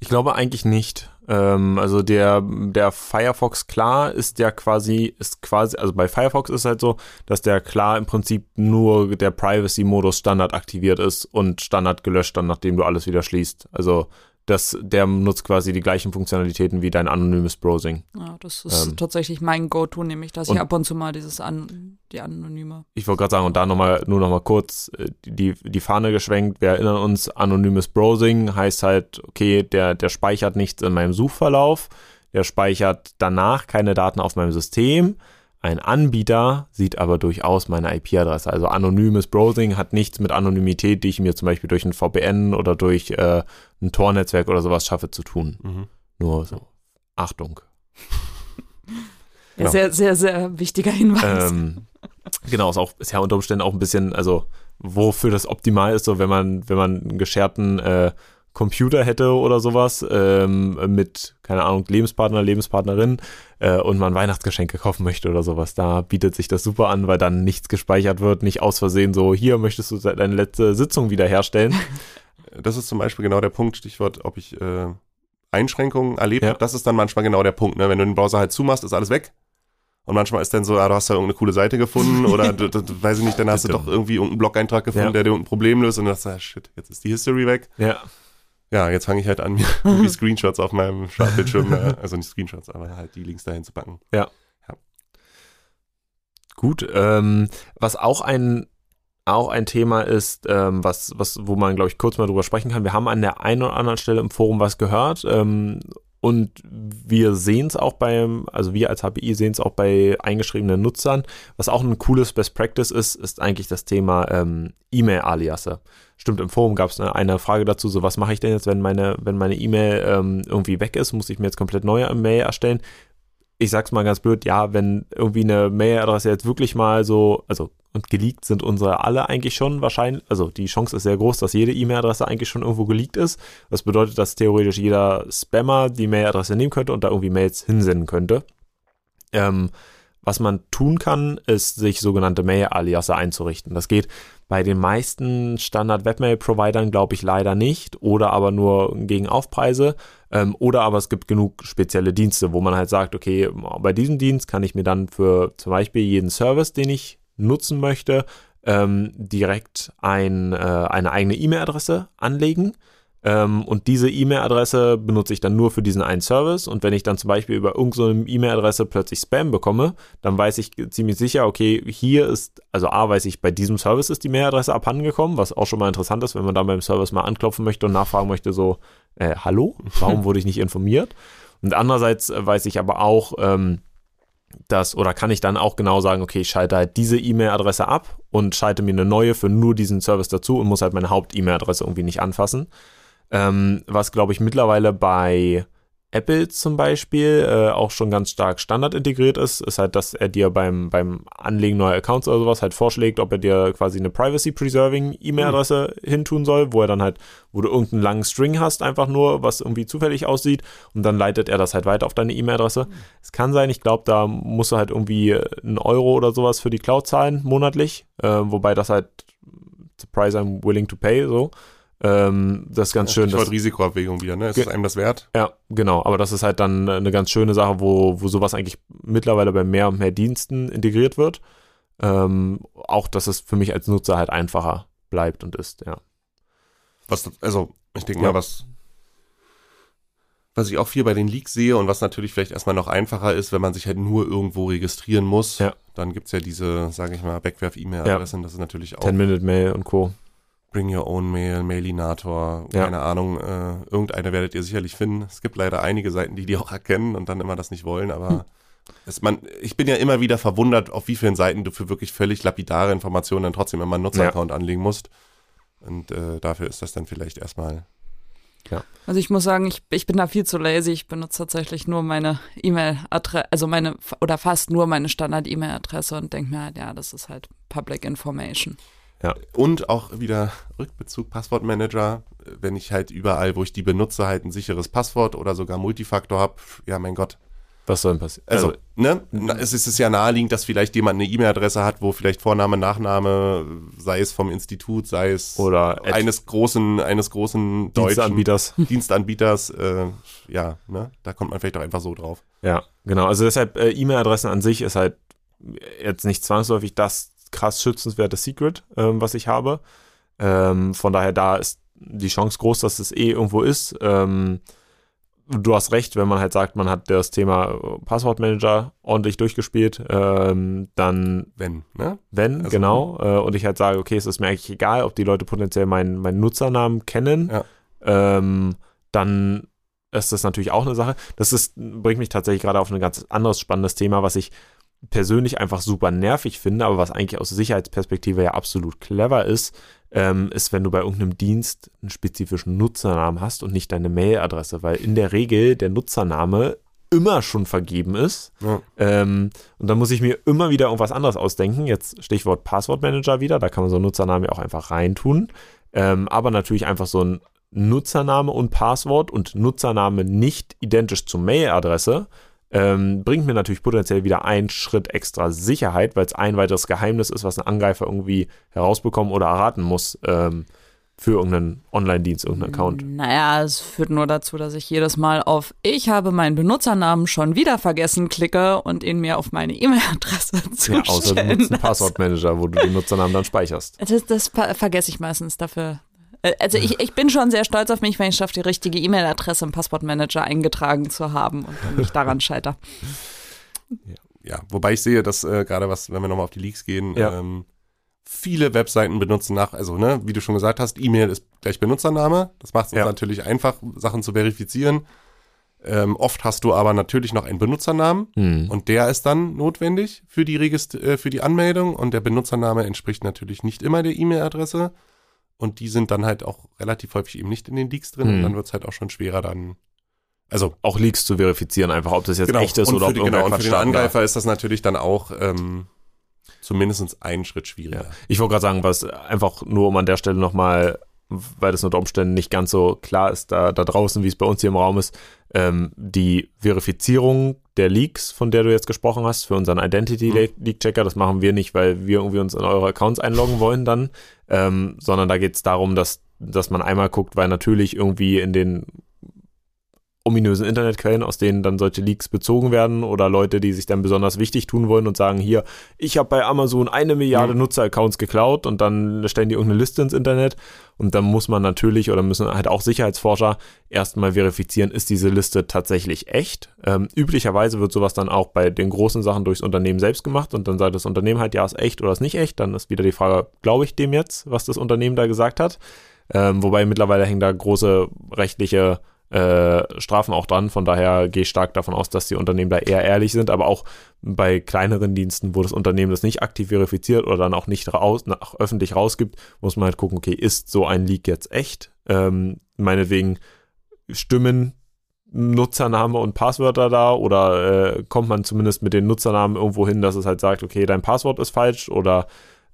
ich glaube eigentlich nicht. Ähm, also der, der Firefox klar ist ja quasi, ist quasi, also bei Firefox ist halt so, dass der klar im Prinzip nur der Privacy-Modus Standard aktiviert ist und Standard gelöscht dann, nachdem du alles wieder schließt. Also das, der nutzt quasi die gleichen Funktionalitäten wie dein anonymes Browsing. Ja, das ist ähm, tatsächlich mein Go-To, nämlich dass ich ab und zu mal dieses an, die anonyme. Ich wollte gerade sagen, und da nochmal, nur nochmal kurz äh, die, die Fahne geschwenkt. Wir erinnern uns, anonymes Browsing heißt halt, okay, der, der speichert nichts in meinem Suchverlauf, der speichert danach keine Daten auf meinem System ein Anbieter sieht aber durchaus meine IP-Adresse. Also anonymes Browsing hat nichts mit Anonymität, die ich mir zum Beispiel durch ein VPN oder durch äh, ein Tor-Netzwerk oder sowas schaffe zu tun. Mhm. Nur so. Achtung. Ja, genau. Sehr, sehr, sehr wichtiger Hinweis. Ähm, genau, ist auch ist ja unter Umständen auch ein bisschen, also wofür das optimal ist, so wenn man, wenn man einen gescherten äh, Computer hätte oder sowas, ähm, mit, keine Ahnung, Lebenspartner, Lebenspartnerin äh, und man Weihnachtsgeschenke kaufen möchte oder sowas. Da bietet sich das super an, weil dann nichts gespeichert wird, nicht aus Versehen so, hier möchtest du deine letzte Sitzung wiederherstellen. Das ist zum Beispiel genau der Punkt, Stichwort, ob ich äh, Einschränkungen erlebt ja. habe. Das ist dann manchmal genau der Punkt. Ne? Wenn du den Browser halt zumachst, ist alles weg. Und manchmal ist dann so, ah, du hast da irgendeine coole Seite gefunden oder du, du, weiß ich nicht, dann hast du doch irgendwie irgendeinen Blog-Eintrag gefunden, ja. der dir ein Problem löst und dann sagst du, ah, shit, jetzt ist die History weg. Ja ja, jetzt fange ich halt an, mir die Screenshots auf meinem Startbildschirm, äh, also nicht Screenshots, aber halt die Links dahin zu packen. Ja. ja. Gut, ähm, was auch ein auch ein Thema ist, ähm, was, was, wo man, glaube ich, kurz mal drüber sprechen kann. Wir haben an der einen oder anderen Stelle im Forum was gehört ähm, und wir sehen es auch beim, also wir als HPI sehen es auch bei eingeschriebenen Nutzern. Was auch ein cooles Best Practice ist, ist eigentlich das Thema ähm, E-Mail-Aliasse stimmt, im Forum gab es eine, Frage dazu, so was mache ich denn jetzt, wenn meine, wenn meine E-Mail ähm, irgendwie weg ist, muss ich mir jetzt komplett neue Mail erstellen? Ich sag's mal ganz blöd, ja, wenn irgendwie eine Mailadresse jetzt wirklich mal so, also und geleakt sind unsere alle eigentlich schon wahrscheinlich, also die Chance ist sehr groß, dass jede E-Mail-Adresse eigentlich schon irgendwo geleakt ist. Das bedeutet, dass theoretisch jeder Spammer die Mailadresse nehmen könnte und da irgendwie Mails hinsenden könnte. Ähm, was man tun kann, ist, sich sogenannte Mail-Aliasse einzurichten. Das geht bei den meisten Standard-Webmail-Providern, glaube ich, leider nicht oder aber nur gegen Aufpreise. Ähm, oder aber es gibt genug spezielle Dienste, wo man halt sagt, okay, bei diesem Dienst kann ich mir dann für zum Beispiel jeden Service, den ich nutzen möchte, ähm, direkt ein, äh, eine eigene E-Mail-Adresse anlegen ähm, und diese E-Mail-Adresse benutze ich dann nur für diesen einen Service. Und wenn ich dann zum Beispiel über irgendeine so E-Mail-Adresse plötzlich Spam bekomme, dann weiß ich ziemlich sicher, okay, hier ist, also A, weiß ich, bei diesem Service ist die Mail-Adresse abhandengekommen, was auch schon mal interessant ist, wenn man dann beim Service mal anklopfen möchte und nachfragen möchte, so, äh, hallo, warum wurde ich nicht informiert? Und andererseits weiß ich aber auch, ähm, dass, oder kann ich dann auch genau sagen, okay, ich schalte halt diese E-Mail-Adresse ab und schalte mir eine neue für nur diesen Service dazu und muss halt meine Haupt-E-Mail-Adresse irgendwie nicht anfassen. Ähm, was, glaube ich, mittlerweile bei Apple zum Beispiel äh, auch schon ganz stark Standard integriert ist, ist halt, dass er dir beim, beim Anlegen neuer Accounts oder sowas halt vorschlägt, ob er dir quasi eine Privacy-Preserving E-Mail-Adresse mhm. hintun soll, wo er dann halt, wo du irgendeinen langen String hast, einfach nur, was irgendwie zufällig aussieht und dann leitet er das halt weiter auf deine E-Mail-Adresse. Mhm. Es kann sein, ich glaube, da musst du halt irgendwie einen Euro oder sowas für die Cloud zahlen, monatlich, äh, wobei das halt the price I'm willing to pay, so. Ähm, das ist ganz ja, schön. Das Risikoabwägung wieder, ne? Ist es einem das wert? Ja, genau. Aber das ist halt dann eine ganz schöne Sache, wo, wo sowas eigentlich mittlerweile bei mehr und mehr Diensten integriert wird. Ähm, auch, dass es für mich als Nutzer halt einfacher bleibt und ist, ja. Was, also, ich denke ja. mal, was, was ich auch viel bei den Leaks sehe und was natürlich vielleicht erstmal noch einfacher ist, wenn man sich halt nur irgendwo registrieren muss, ja. dann gibt es ja diese, sage ich mal, Backwerf-E-Mail-Adressen, ja. das ist natürlich auch. 10-Minute-Mail und Co. Bring Your Own Mail, Mailinator, ja. keine Ahnung, äh, irgendeine werdet ihr sicherlich finden. Es gibt leider einige Seiten, die die auch erkennen und dann immer das nicht wollen, aber hm. es, man, ich bin ja immer wieder verwundert, auf wie vielen Seiten du für wirklich völlig lapidare Informationen dann trotzdem immer einen Nutzeraccount ja. anlegen musst. Und äh, dafür ist das dann vielleicht erstmal ja. Also ich muss sagen, ich, ich bin da viel zu lazy. Ich benutze tatsächlich nur meine E-Mail-Adresse, also meine, oder fast nur meine Standard-E-Mail-Adresse und denke mir halt, ja, das ist halt Public Information. Ja. Und auch wieder Rückbezug, Passwortmanager, wenn ich halt überall, wo ich die benutze, halt ein sicheres Passwort oder sogar Multifaktor habe, ja mein Gott. Was soll denn passieren? Also, also ne? Es ist ja naheliegend, dass vielleicht jemand eine E-Mail-Adresse hat, wo vielleicht Vorname, Nachname, sei es vom Institut, sei es oder eines großen, eines großen Dienstanbieters. Dienstanbieters, äh, ja, ne? Da kommt man vielleicht auch einfach so drauf. Ja, genau. Also deshalb äh, E-Mail-Adressen an sich ist halt jetzt nicht zwangsläufig das krass schützenswertes Secret, ähm, was ich habe. Ähm, von daher, da ist die Chance groß, dass es eh irgendwo ist. Ähm, du hast recht, wenn man halt sagt, man hat das Thema Passwortmanager ordentlich durchgespielt, ähm, dann. Wenn, ne? Wenn, also, genau. Äh, und ich halt sage, okay, es ist mir eigentlich egal, ob die Leute potenziell meinen, meinen Nutzernamen kennen. Ja. Ähm, dann ist das natürlich auch eine Sache. Das ist, bringt mich tatsächlich gerade auf ein ganz anderes spannendes Thema, was ich persönlich einfach super nervig finde, aber was eigentlich aus Sicherheitsperspektive ja absolut clever ist, ähm, ist, wenn du bei irgendeinem Dienst einen spezifischen Nutzernamen hast und nicht deine Mailadresse, weil in der Regel der Nutzername immer schon vergeben ist. Ja. Ähm, und dann muss ich mir immer wieder irgendwas anderes ausdenken. Jetzt Stichwort Passwortmanager wieder, da kann man so einen Nutzernamen auch einfach reintun. Ähm, aber natürlich einfach so ein Nutzername und Passwort und Nutzername nicht identisch zur Mailadresse ähm, bringt mir natürlich potenziell wieder einen Schritt extra Sicherheit, weil es ein weiteres Geheimnis ist, was ein Angreifer irgendwie herausbekommen oder erraten muss ähm, für irgendeinen Online-Dienst, irgendeinen Account. Naja, es führt nur dazu, dass ich jedes Mal auf Ich habe meinen Benutzernamen schon wieder vergessen klicke und ihn mir auf meine E-Mail-Adresse zustellen Ja, außer du nutzt einen Passwortmanager, wo du den Nutzernamen dann speicherst. Das, das vergesse ich meistens dafür. Äh, also ich, ich bin schon sehr stolz auf mich, wenn ich schaffe, die richtige E-Mail-Adresse im Passwortmanager eingetragen zu haben und nicht daran scheitere. Ja. ja, wobei ich sehe, dass äh, gerade was, wenn wir nochmal auf die Leaks gehen, ja. ähm, viele Webseiten benutzen nach, also ne, wie du schon gesagt hast, E-Mail ist gleich Benutzername. Das macht es ja. natürlich einfach, Sachen zu verifizieren. Ähm, oft hast du aber natürlich noch einen Benutzernamen hm. und der ist dann notwendig für die, Regist äh, für die Anmeldung und der Benutzername entspricht natürlich nicht immer der E-Mail-Adresse und die sind dann halt auch relativ häufig eben nicht in den Leaks drin hm. und dann wird es halt auch schon schwerer dann also auch Leaks zu verifizieren, einfach ob das jetzt genau. echt ist oder ob die, Genau, und für den Angreifer ist das natürlich dann auch ähm, zumindest einen Schritt schwieriger. Ja. Ich wollte gerade sagen, was einfach nur um an der Stelle nochmal, weil das unter Umständen nicht ganz so klar ist da, da draußen, wie es bei uns hier im Raum ist, ähm, die Verifizierung der Leaks, von der du jetzt gesprochen hast, für unseren Identity mhm. Leak Checker. Das machen wir nicht, weil wir irgendwie uns in eure Accounts einloggen wollen dann, ähm, sondern da geht es darum, dass, dass man einmal guckt, weil natürlich irgendwie in den ominösen Internetquellen, aus denen dann solche Leaks bezogen werden oder Leute, die sich dann besonders wichtig tun wollen und sagen, hier, ich habe bei Amazon eine Milliarde mhm. Nutzeraccounts geklaut und dann stellen die irgendeine Liste ins Internet und dann muss man natürlich oder müssen halt auch Sicherheitsforscher erstmal verifizieren, ist diese Liste tatsächlich echt. Ähm, üblicherweise wird sowas dann auch bei den großen Sachen durchs Unternehmen selbst gemacht und dann sagt das Unternehmen halt, ja, ist echt oder ist nicht echt. Dann ist wieder die Frage, glaube ich dem jetzt, was das Unternehmen da gesagt hat? Ähm, wobei mittlerweile hängen da große rechtliche äh, Strafen auch dran. Von daher gehe ich stark davon aus, dass die Unternehmen da eher ehrlich sind, aber auch bei kleineren Diensten, wo das Unternehmen das nicht aktiv verifiziert oder dann auch nicht raus, nach, öffentlich rausgibt, muss man halt gucken, okay, ist so ein Leak jetzt echt? Ähm, meinetwegen stimmen Nutzername und Passwörter da oder äh, kommt man zumindest mit den Nutzernamen irgendwo hin, dass es halt sagt, okay, dein Passwort ist falsch oder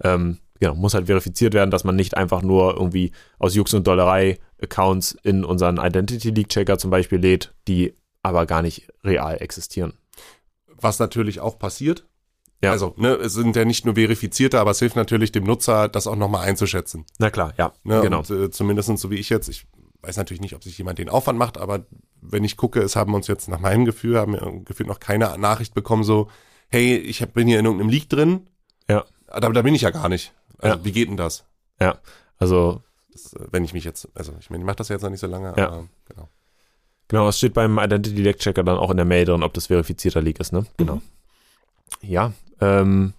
ähm, genau, muss halt verifiziert werden, dass man nicht einfach nur irgendwie aus Jux und Dollerei Accounts in unseren Identity Leak Checker zum Beispiel lädt, die aber gar nicht real existieren. Was natürlich auch passiert. Ja. Also, ne, es sind ja nicht nur verifizierte, aber es hilft natürlich dem Nutzer, das auch nochmal einzuschätzen. Na klar, ja, ne, genau. Und, äh, zumindest so wie ich jetzt, ich weiß natürlich nicht, ob sich jemand den Aufwand macht, aber wenn ich gucke, es haben uns jetzt nach meinem Gefühl, haben wir gefühlt noch keine Nachricht bekommen, so, hey, ich bin hier in irgendeinem Leak drin. Ja. Aber da bin ich ja gar nicht. Also, ja. wie geht denn das? Ja, also. Das, äh, wenn ich mich jetzt, also ich meine, ich mache das jetzt noch nicht so lange, ja. aber genau. Genau, es steht beim Identity Leak Checker dann auch in der Mail drin, ob das verifizierter Leak ist, ne? Genau. Mhm. Ja, ähm,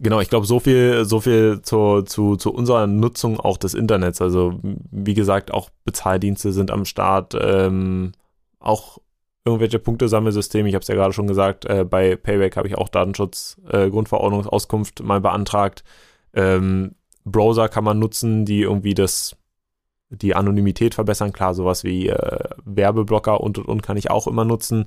genau, ich glaube, so viel, so viel zu, zu, zu unserer Nutzung auch des Internets. Also, wie gesagt, auch Bezahldienste sind am Start, ähm, auch irgendwelche Punktesammelsysteme. Ich habe es ja gerade schon gesagt, äh, bei Payback habe ich auch Datenschutz, äh, Grundverordnungsauskunft mal beantragt. Ähm, Browser kann man nutzen, die irgendwie das die Anonymität verbessern. Klar, sowas wie äh, Werbeblocker und und und kann ich auch immer nutzen.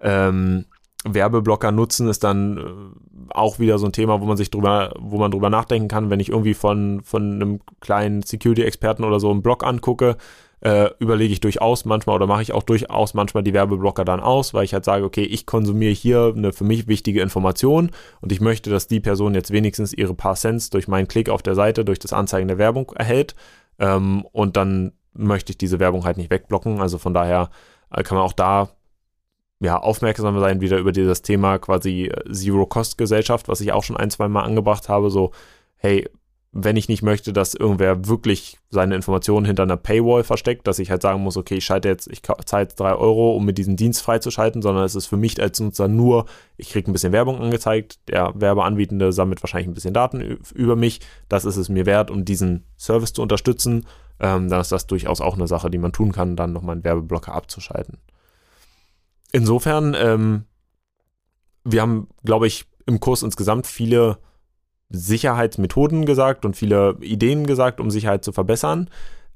Ähm, Werbeblocker nutzen ist dann äh, auch wieder so ein Thema, wo man sich drüber, wo man drüber nachdenken kann, wenn ich irgendwie von, von einem kleinen Security-Experten oder so einen Blog angucke, äh, überlege ich durchaus manchmal oder mache ich auch durchaus manchmal die Werbeblocker dann aus, weil ich halt sage, okay, ich konsumiere hier eine für mich wichtige Information und ich möchte, dass die Person jetzt wenigstens ihre paar Cents durch meinen Klick auf der Seite, durch das Anzeigen der Werbung erhält ähm, und dann möchte ich diese Werbung halt nicht wegblocken. Also von daher äh, kann man auch da ja, aufmerksam sein wieder über dieses Thema quasi äh, Zero-Cost-Gesellschaft, was ich auch schon ein, zwei Mal angebracht habe, so, hey, wenn ich nicht möchte, dass irgendwer wirklich seine Informationen hinter einer Paywall versteckt, dass ich halt sagen muss, okay, ich schalte jetzt, ich zahle jetzt drei Euro, um mir diesen Dienst freizuschalten, sondern es ist für mich als Nutzer nur, ich kriege ein bisschen Werbung angezeigt, der Werbeanbietende sammelt wahrscheinlich ein bisschen Daten über mich, das ist es mir wert, um diesen Service zu unterstützen, ähm, dann ist das durchaus auch eine Sache, die man tun kann, dann nochmal einen Werbeblocker abzuschalten. Insofern, ähm, wir haben, glaube ich, im Kurs insgesamt viele Sicherheitsmethoden gesagt und viele Ideen gesagt, um Sicherheit zu verbessern.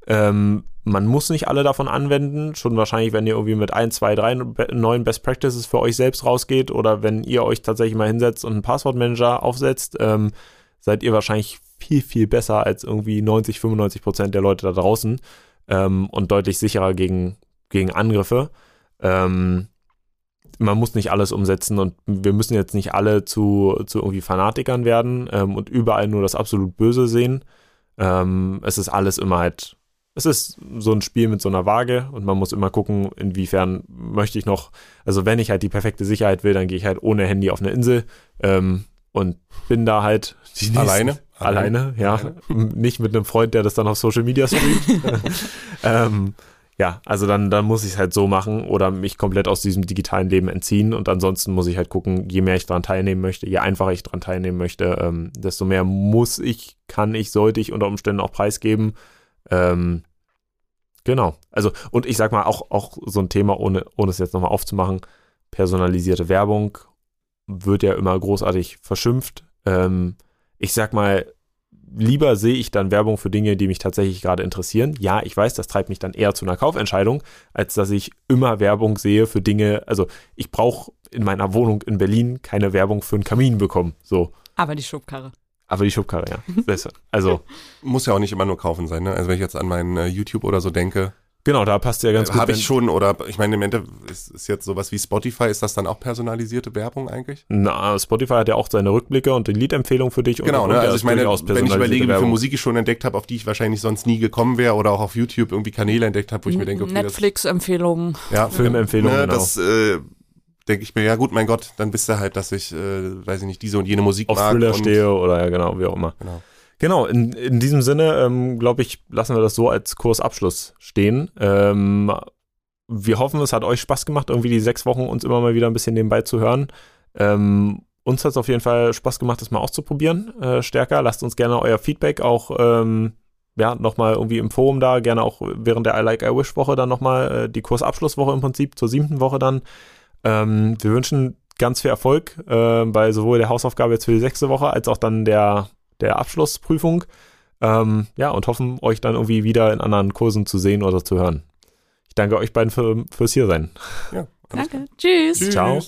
Ähm, man muss nicht alle davon anwenden. Schon wahrscheinlich, wenn ihr irgendwie mit ein, zwei, drei neuen Best Practices für euch selbst rausgeht oder wenn ihr euch tatsächlich mal hinsetzt und einen Passwortmanager aufsetzt, ähm, seid ihr wahrscheinlich viel, viel besser als irgendwie 90, 95 Prozent der Leute da draußen ähm, und deutlich sicherer gegen, gegen Angriffe. Ähm, man muss nicht alles umsetzen und wir müssen jetzt nicht alle zu, zu irgendwie Fanatikern werden ähm, und überall nur das absolut Böse sehen. Ähm, es ist alles immer halt, es ist so ein Spiel mit so einer Waage und man muss immer gucken, inwiefern möchte ich noch, also wenn ich halt die perfekte Sicherheit will, dann gehe ich halt ohne Handy auf eine Insel ähm, und bin da halt nächsten, alleine. Alleine, ja. Alleine. Nicht mit einem Freund, der das dann auf Social Media streamt. ähm, ja, also dann, dann muss ich es halt so machen oder mich komplett aus diesem digitalen Leben entziehen und ansonsten muss ich halt gucken, je mehr ich daran teilnehmen möchte, je einfacher ich daran teilnehmen möchte, ähm, desto mehr muss ich, kann ich, sollte ich unter Umständen auch preisgeben. Ähm, genau. Also, und ich sag mal, auch, auch so ein Thema, ohne, ohne es jetzt nochmal aufzumachen, personalisierte Werbung wird ja immer großartig verschimpft. Ähm, ich sag mal, lieber sehe ich dann Werbung für Dinge, die mich tatsächlich gerade interessieren. Ja, ich weiß, das treibt mich dann eher zu einer Kaufentscheidung, als dass ich immer Werbung sehe für Dinge. Also ich brauche in meiner Wohnung in Berlin keine Werbung für einen Kamin bekommen. So. Aber die Schubkarre. Aber die Schubkarre, ja. Also. Muss ja auch nicht immer nur kaufen sein, ne? Also wenn ich jetzt an meinen uh, YouTube oder so denke, Genau, da passt ja ganz gut. Habe ich schon, oder ich meine, im Endeffekt ist, ist jetzt sowas wie Spotify, ist das dann auch personalisierte Werbung eigentlich? Na, Spotify hat ja auch seine Rückblicke und die Liedempfehlung für dich. Genau, und, ne? und also ich meine, wenn ich überlege, wie viel Musik ich schon entdeckt habe, auf die ich wahrscheinlich sonst nie gekommen wäre, oder auch auf YouTube irgendwie Kanäle entdeckt habe, wo ich mir denke, okay, Netflix-Empfehlungen. Ja, Filmempfehlungen, ne, genau. Das äh, denke ich mir, ja gut, mein Gott, dann bist du halt, dass ich, äh, weiß ich nicht, diese und jene Musik auf mag. Thriller und, stehe oder ja, genau, wie auch immer. Genau. Genau, in, in diesem Sinne, ähm, glaube ich, lassen wir das so als Kursabschluss stehen. Ähm, wir hoffen, es hat euch Spaß gemacht, irgendwie die sechs Wochen uns immer mal wieder ein bisschen nebenbei zu hören. Ähm, uns hat es auf jeden Fall Spaß gemacht, das mal auszuprobieren, äh, stärker. Lasst uns gerne euer Feedback auch, ähm, ja, nochmal irgendwie im Forum da, gerne auch während der I Like I Wish Woche dann nochmal äh, die Kursabschlusswoche im Prinzip, zur siebten Woche dann. Ähm, wir wünschen ganz viel Erfolg äh, bei sowohl der Hausaufgabe jetzt für die sechste Woche als auch dann der der Abschlussprüfung. Ähm, ja, und hoffen, euch dann irgendwie wieder in anderen Kursen zu sehen oder zu hören. Ich danke euch beiden für, fürs Hiersein. Ja, Danke. Tschüss. Tschüss. Ciao.